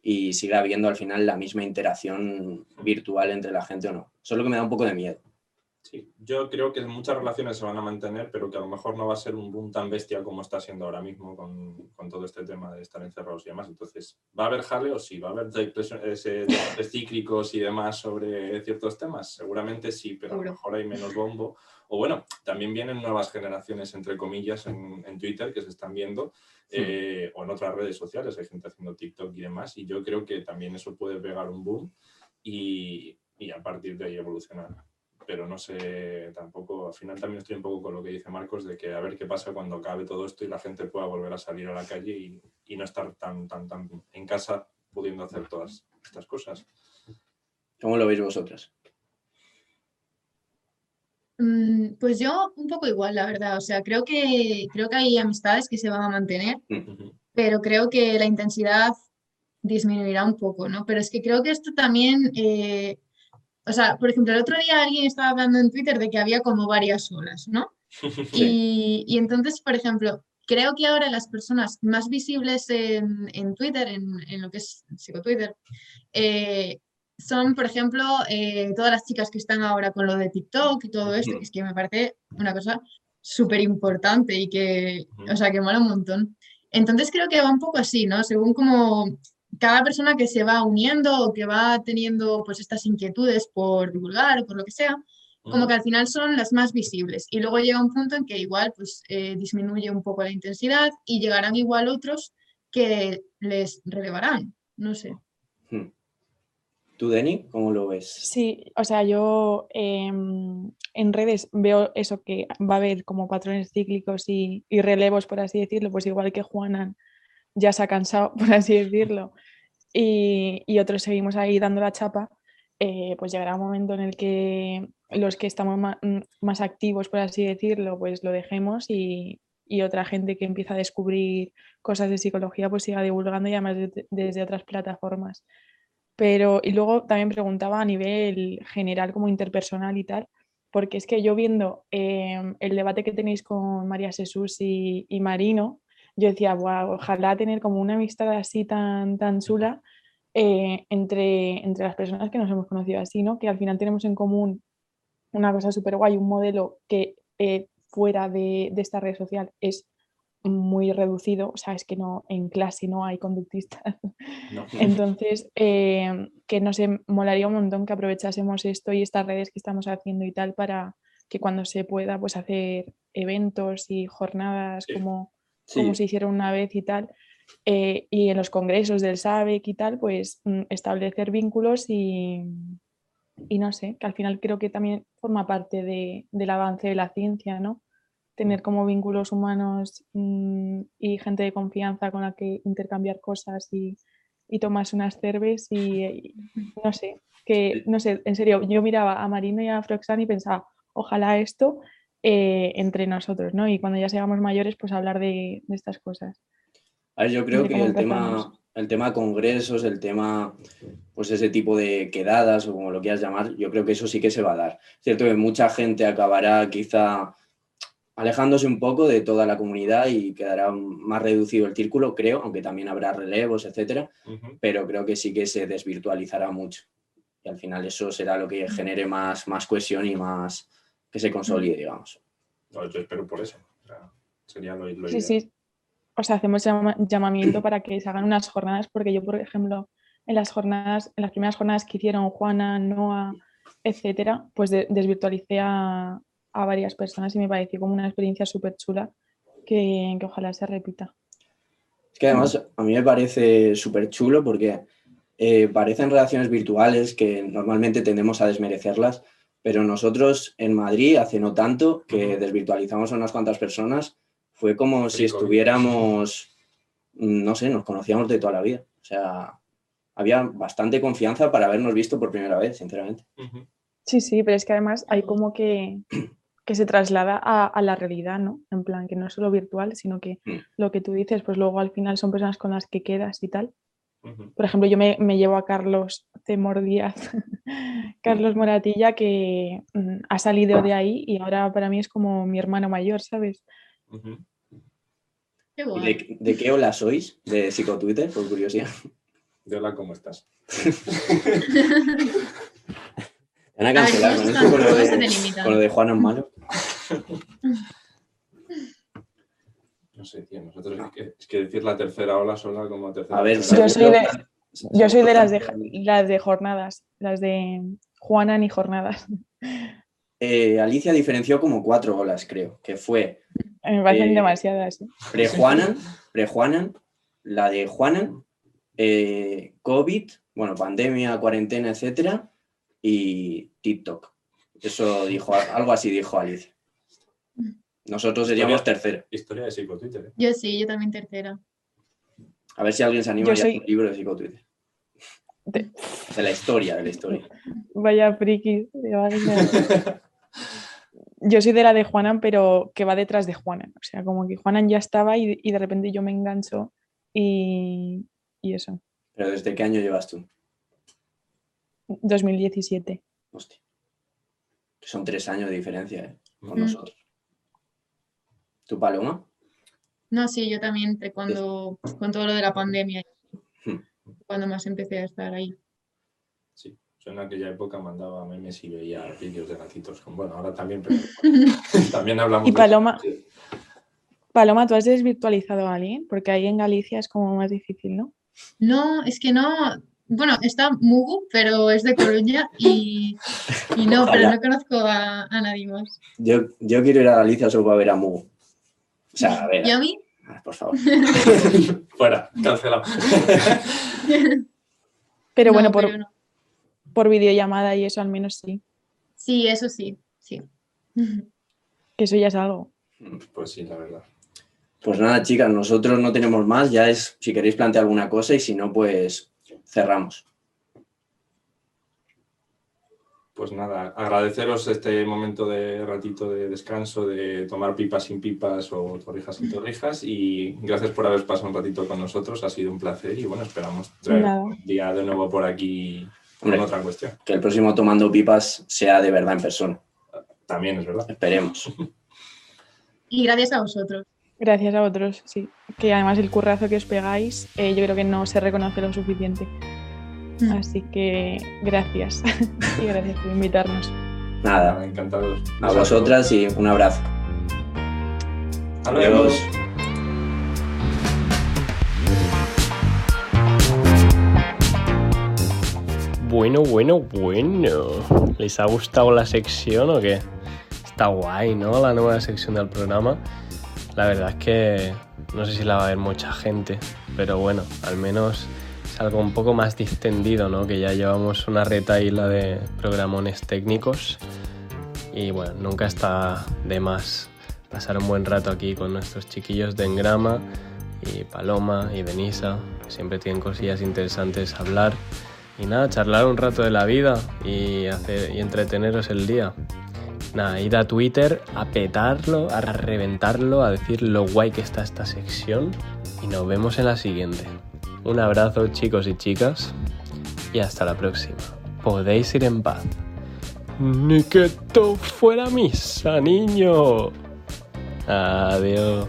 Y sigue habiendo al final la misma interacción virtual entre la gente o no. Eso es lo que me da un poco de miedo. Sí, yo creo que muchas relaciones se van a mantener, pero que a lo mejor no va a ser un boom tan bestial como está siendo ahora mismo con, con todo este tema de estar encerrados y demás. Entonces, ¿va a haber jaleo? Sí, ¿va a haber [LAUGHS] cíclicos y demás sobre ciertos temas? Seguramente sí, pero a lo mejor hay menos bombo. O bueno, también vienen nuevas generaciones, entre comillas, en, en Twitter que se están viendo, eh, o en otras redes sociales, hay gente haciendo TikTok y demás, y yo creo que también eso puede pegar un boom y, y a partir de ahí evolucionar pero no sé tampoco, al final también estoy un poco con lo que dice Marcos de que a ver qué pasa cuando acabe todo esto y la gente pueda volver a salir a la calle y, y no estar tan, tan, tan en casa pudiendo hacer todas estas cosas. ¿Cómo lo veis vosotras? Mm, Pues yo un poco igual, la verdad. O sea, creo que, creo que hay amistades que se van a mantener, pero creo que la intensidad disminuirá un poco, ¿no? Pero es que creo que esto también, eh, o sea, por ejemplo, el otro día alguien estaba hablando en Twitter de que había como varias olas, ¿no? [LAUGHS] Y, y entonces, por ejemplo, creo que ahora las personas más visibles en, en Twitter, en, en lo que es psicotwitter, eh, son, por ejemplo, eh, todas las chicas que están ahora con lo de TikTok y todo esto, que es que me parece una cosa súper importante y que, o sea, que mola un montón. Entonces creo que va un poco así, ¿no? Según como cada persona que se va uniendo o que va teniendo pues estas inquietudes por divulgar o por lo que sea, como que al final son las más visibles. Y luego llega un punto en que igual pues eh, disminuye un poco la intensidad y llegarán igual otros que les relevarán. No sé. ¿Tú, Deni, cómo lo ves? Sí, o sea, yo em, en redes veo eso que va a haber como patrones cíclicos y, relevos, por así decirlo, pues igual que Juanan ya se ha cansado, [LAUGHS] por así decirlo, y, otros seguimos ahí dando la chapa, eh, pues llegará un momento en el que los que estamos más, activos, por así decirlo, pues lo dejemos y, otra gente que empieza a descubrir cosas de psicología, pues siga divulgando y además desde- desde otras plataformas. Pero, y luego también preguntaba a nivel general, como interpersonal y tal, porque es que yo viendo em, el debate que tenéis con María Jesús y, y Marino, yo decía, "Buah, ojalá tener como una amistad así tan, tan chula eh, entre, entre las personas que nos hemos conocido así, ¿no? Que al final tenemos en común una cosa súper guay, un modelo que eh, fuera de, de esta red social es muy reducido, o sea, es que no, en clase no hay conductistas. No. [LAUGHS] Entonces, eh, que no sé, molaría un montón que aprovechásemos esto y estas redes que estamos haciendo y tal para que cuando se pueda, pues hacer eventos y jornadas Sí. como, Sí, como se hicieron una vez y tal. eh, y en los congresos del SABEC y tal, pues mm, establecer vínculos y, y no sé, que al final creo que también forma parte de- del avance de la ciencia, ¿no? Tener como vínculos humanos mm, y gente de confianza con la que intercambiar cosas y, y tomarse unas cerves y, y no sé, que no sé, en serio, yo miraba a Marino y a Froxan y pensaba, ojalá esto eh, entre nosotros, ¿no? Y cuando ya seamos mayores, pues hablar de, de estas cosas. A ver, yo creo que el tema, el tema congresos, el tema, pues ese tipo de quedadas o como lo quieras llamar, yo creo que eso sí que se va a dar. Cierto que mucha gente acabará quizá alejándose un poco de toda la comunidad y quedará más reducido el círculo, creo, aunque también habrá relevos, etcétera, Ujú. pero creo que sí que se desvirtualizará mucho. Y al final eso será lo que genere más, más cohesión y más que se consolide, digamos. No, yo espero por eso. O sea, sería lo, lo Sí, ideal. sí. O sea, hacemos llama- llamamiento para que se hagan unas jornadas, porque yo, por ejemplo, en las jornadas, en las primeras jornadas que hicieron Juana, Noah, etcétera, pues de- desvirtualicé a, a varias personas y me pareció como una experiencia súper chula que, que ojalá se repita. Es que además a mí me parece súper chulo porque eh, parecen relaciones virtuales que normalmente tendemos a desmerecerlas, pero nosotros en Madrid hace no tanto que desvirtualizamos a unas cuantas personas, fue como si estuviéramos, no sé, nos conocíamos de toda la vida. O sea, había bastante confianza para habernos visto por primera vez, sinceramente. Sí, sí, pero es que además hay como que, [CLEARS THROAT] que se traslada a, a la realidad, ¿no? En plan, que no es solo virtual, sino que Mm. lo que tú dices, pues luego al final son personas con las que quedas y tal. Por ejemplo, yo me, me llevo a Carlos Temor Díaz, [LAUGHS] Carlos Moratilla, que mm, ha salido de ahí y ahora para mí es como mi hermano mayor, ¿sabes? Qué ¿Y guay. ¿De, de qué ola sois? ¿De psicotwitter? Por curiosidad. De hola, ¿cómo estás? [LAUGHS] Van a cancelar con esto con lo de, con lo de Juan malo. [LAUGHS] No sé, tío, nosotros es que, es que decir la tercera ola sola como tercera A ver, ola. Yo soy de- Yo soy de las de, las de jornadas, las de Juana ni jornadas. Eh, Alicia diferenció como cuatro olas, creo, que fue Me parecen Eh, demasiadas. ¿eh? pre-Juanan, pre-Juanan, la de Juanan, eh, COVID, bueno, pandemia, cuarentena, etcétera, y TikTok. Eso dijo, algo así dijo Alicia. Nosotros seríamos Historia. tercero. Historia de psicotwitter, ¿eh? Yo sí, yo también tercera. A ver si alguien se anima Yo hace soy- un libro de psicotwitter. De- De la historia, de la historia. Vaya friki. Yo soy de la de Juanan, pero que va detrás de Juanan. O sea, como que Juanan ya estaba y, y de repente yo me engancho y, y eso. Pero ¿desde qué año llevas tú? 2017. Hostia. Que son tres años de diferencia, ¿eh? Con Mm. nosotros. ¿Tu paloma? No, sí, yo también entre cuando, con todo lo de la pandemia, Hmm. cuando más empecé a estar ahí. Sí, yo en aquella época mandaba memes y veía vídeos de gatitos. con- Bueno, ahora también, pero [LAUGHS] también hablamos Y de Paloma-. Paloma, ¿tú has desvirtualizado a alguien? Porque ahí en Galicia es como más difícil, ¿no? No, es que no. Bueno, está Mugu, pero es de Coruña y, y no, pero no conozco a, a nadie más. Yo, yo quiero ir a Galicia solo para ver a Mugu. O sea, a ver, ¿Y a mí? ah, por favor. [LAUGHS] Fuera, cancelado. [LAUGHS] Pero No, bueno, por, pero no. por videollamada y eso al menos sí. Sí, eso sí, sí. [LAUGHS] Que eso ya es algo. Pues sí, la verdad. Pues nada, chicas, nosotros no tenemos más. Ya es si queréis plantear alguna cosa y si no, pues cerramos. Pues nada, agradeceros este momento de ratito de descanso, de tomar pipas sin pipas o torrijas sin torrijas y gracias por haber pasado un ratito con nosotros, ha sido un placer y bueno, esperamos traer Nada. un día de nuevo por aquí con Hombre. otra cuestión. Que el próximo tomando pipas sea de verdad en persona. También es verdad. Esperemos. [LAUGHS] Y gracias a vosotros. Gracias a otros, sí. Que además el currazo que os pegáis, eh, yo creo que no se reconoce lo suficiente. Mm. Así que gracias. [LAUGHS] y gracias por invitarnos. Nada, Encantados. a vosotras y un abrazo. Hasta luego. Adiós. Bueno, bueno, bueno. ¿Les ha gustado la sección o qué? Está guay, ¿no? La nueva sección del programa. La verdad es que no sé si la va a ver mucha gente, pero bueno, al menos es algo un poco más distendido, ¿no? Que ya llevamos una retaíla de programones técnicos y bueno, nunca está de más pasar un buen rato aquí con nuestros chiquillos de Engrama y Paloma y Denisa, que siempre tienen cosillas interesantes a hablar. Y nada, charlar un rato de la vida y, hacer, y entreteneros el día. Nada, id a Twitter a petarlo, a reventarlo, a decir lo guay que está esta sección y nos vemos en la siguiente. Un abrazo chicos y chicas y hasta la próxima. Podéis ir en paz. Ni que todo fuera misa, niño. Adiós.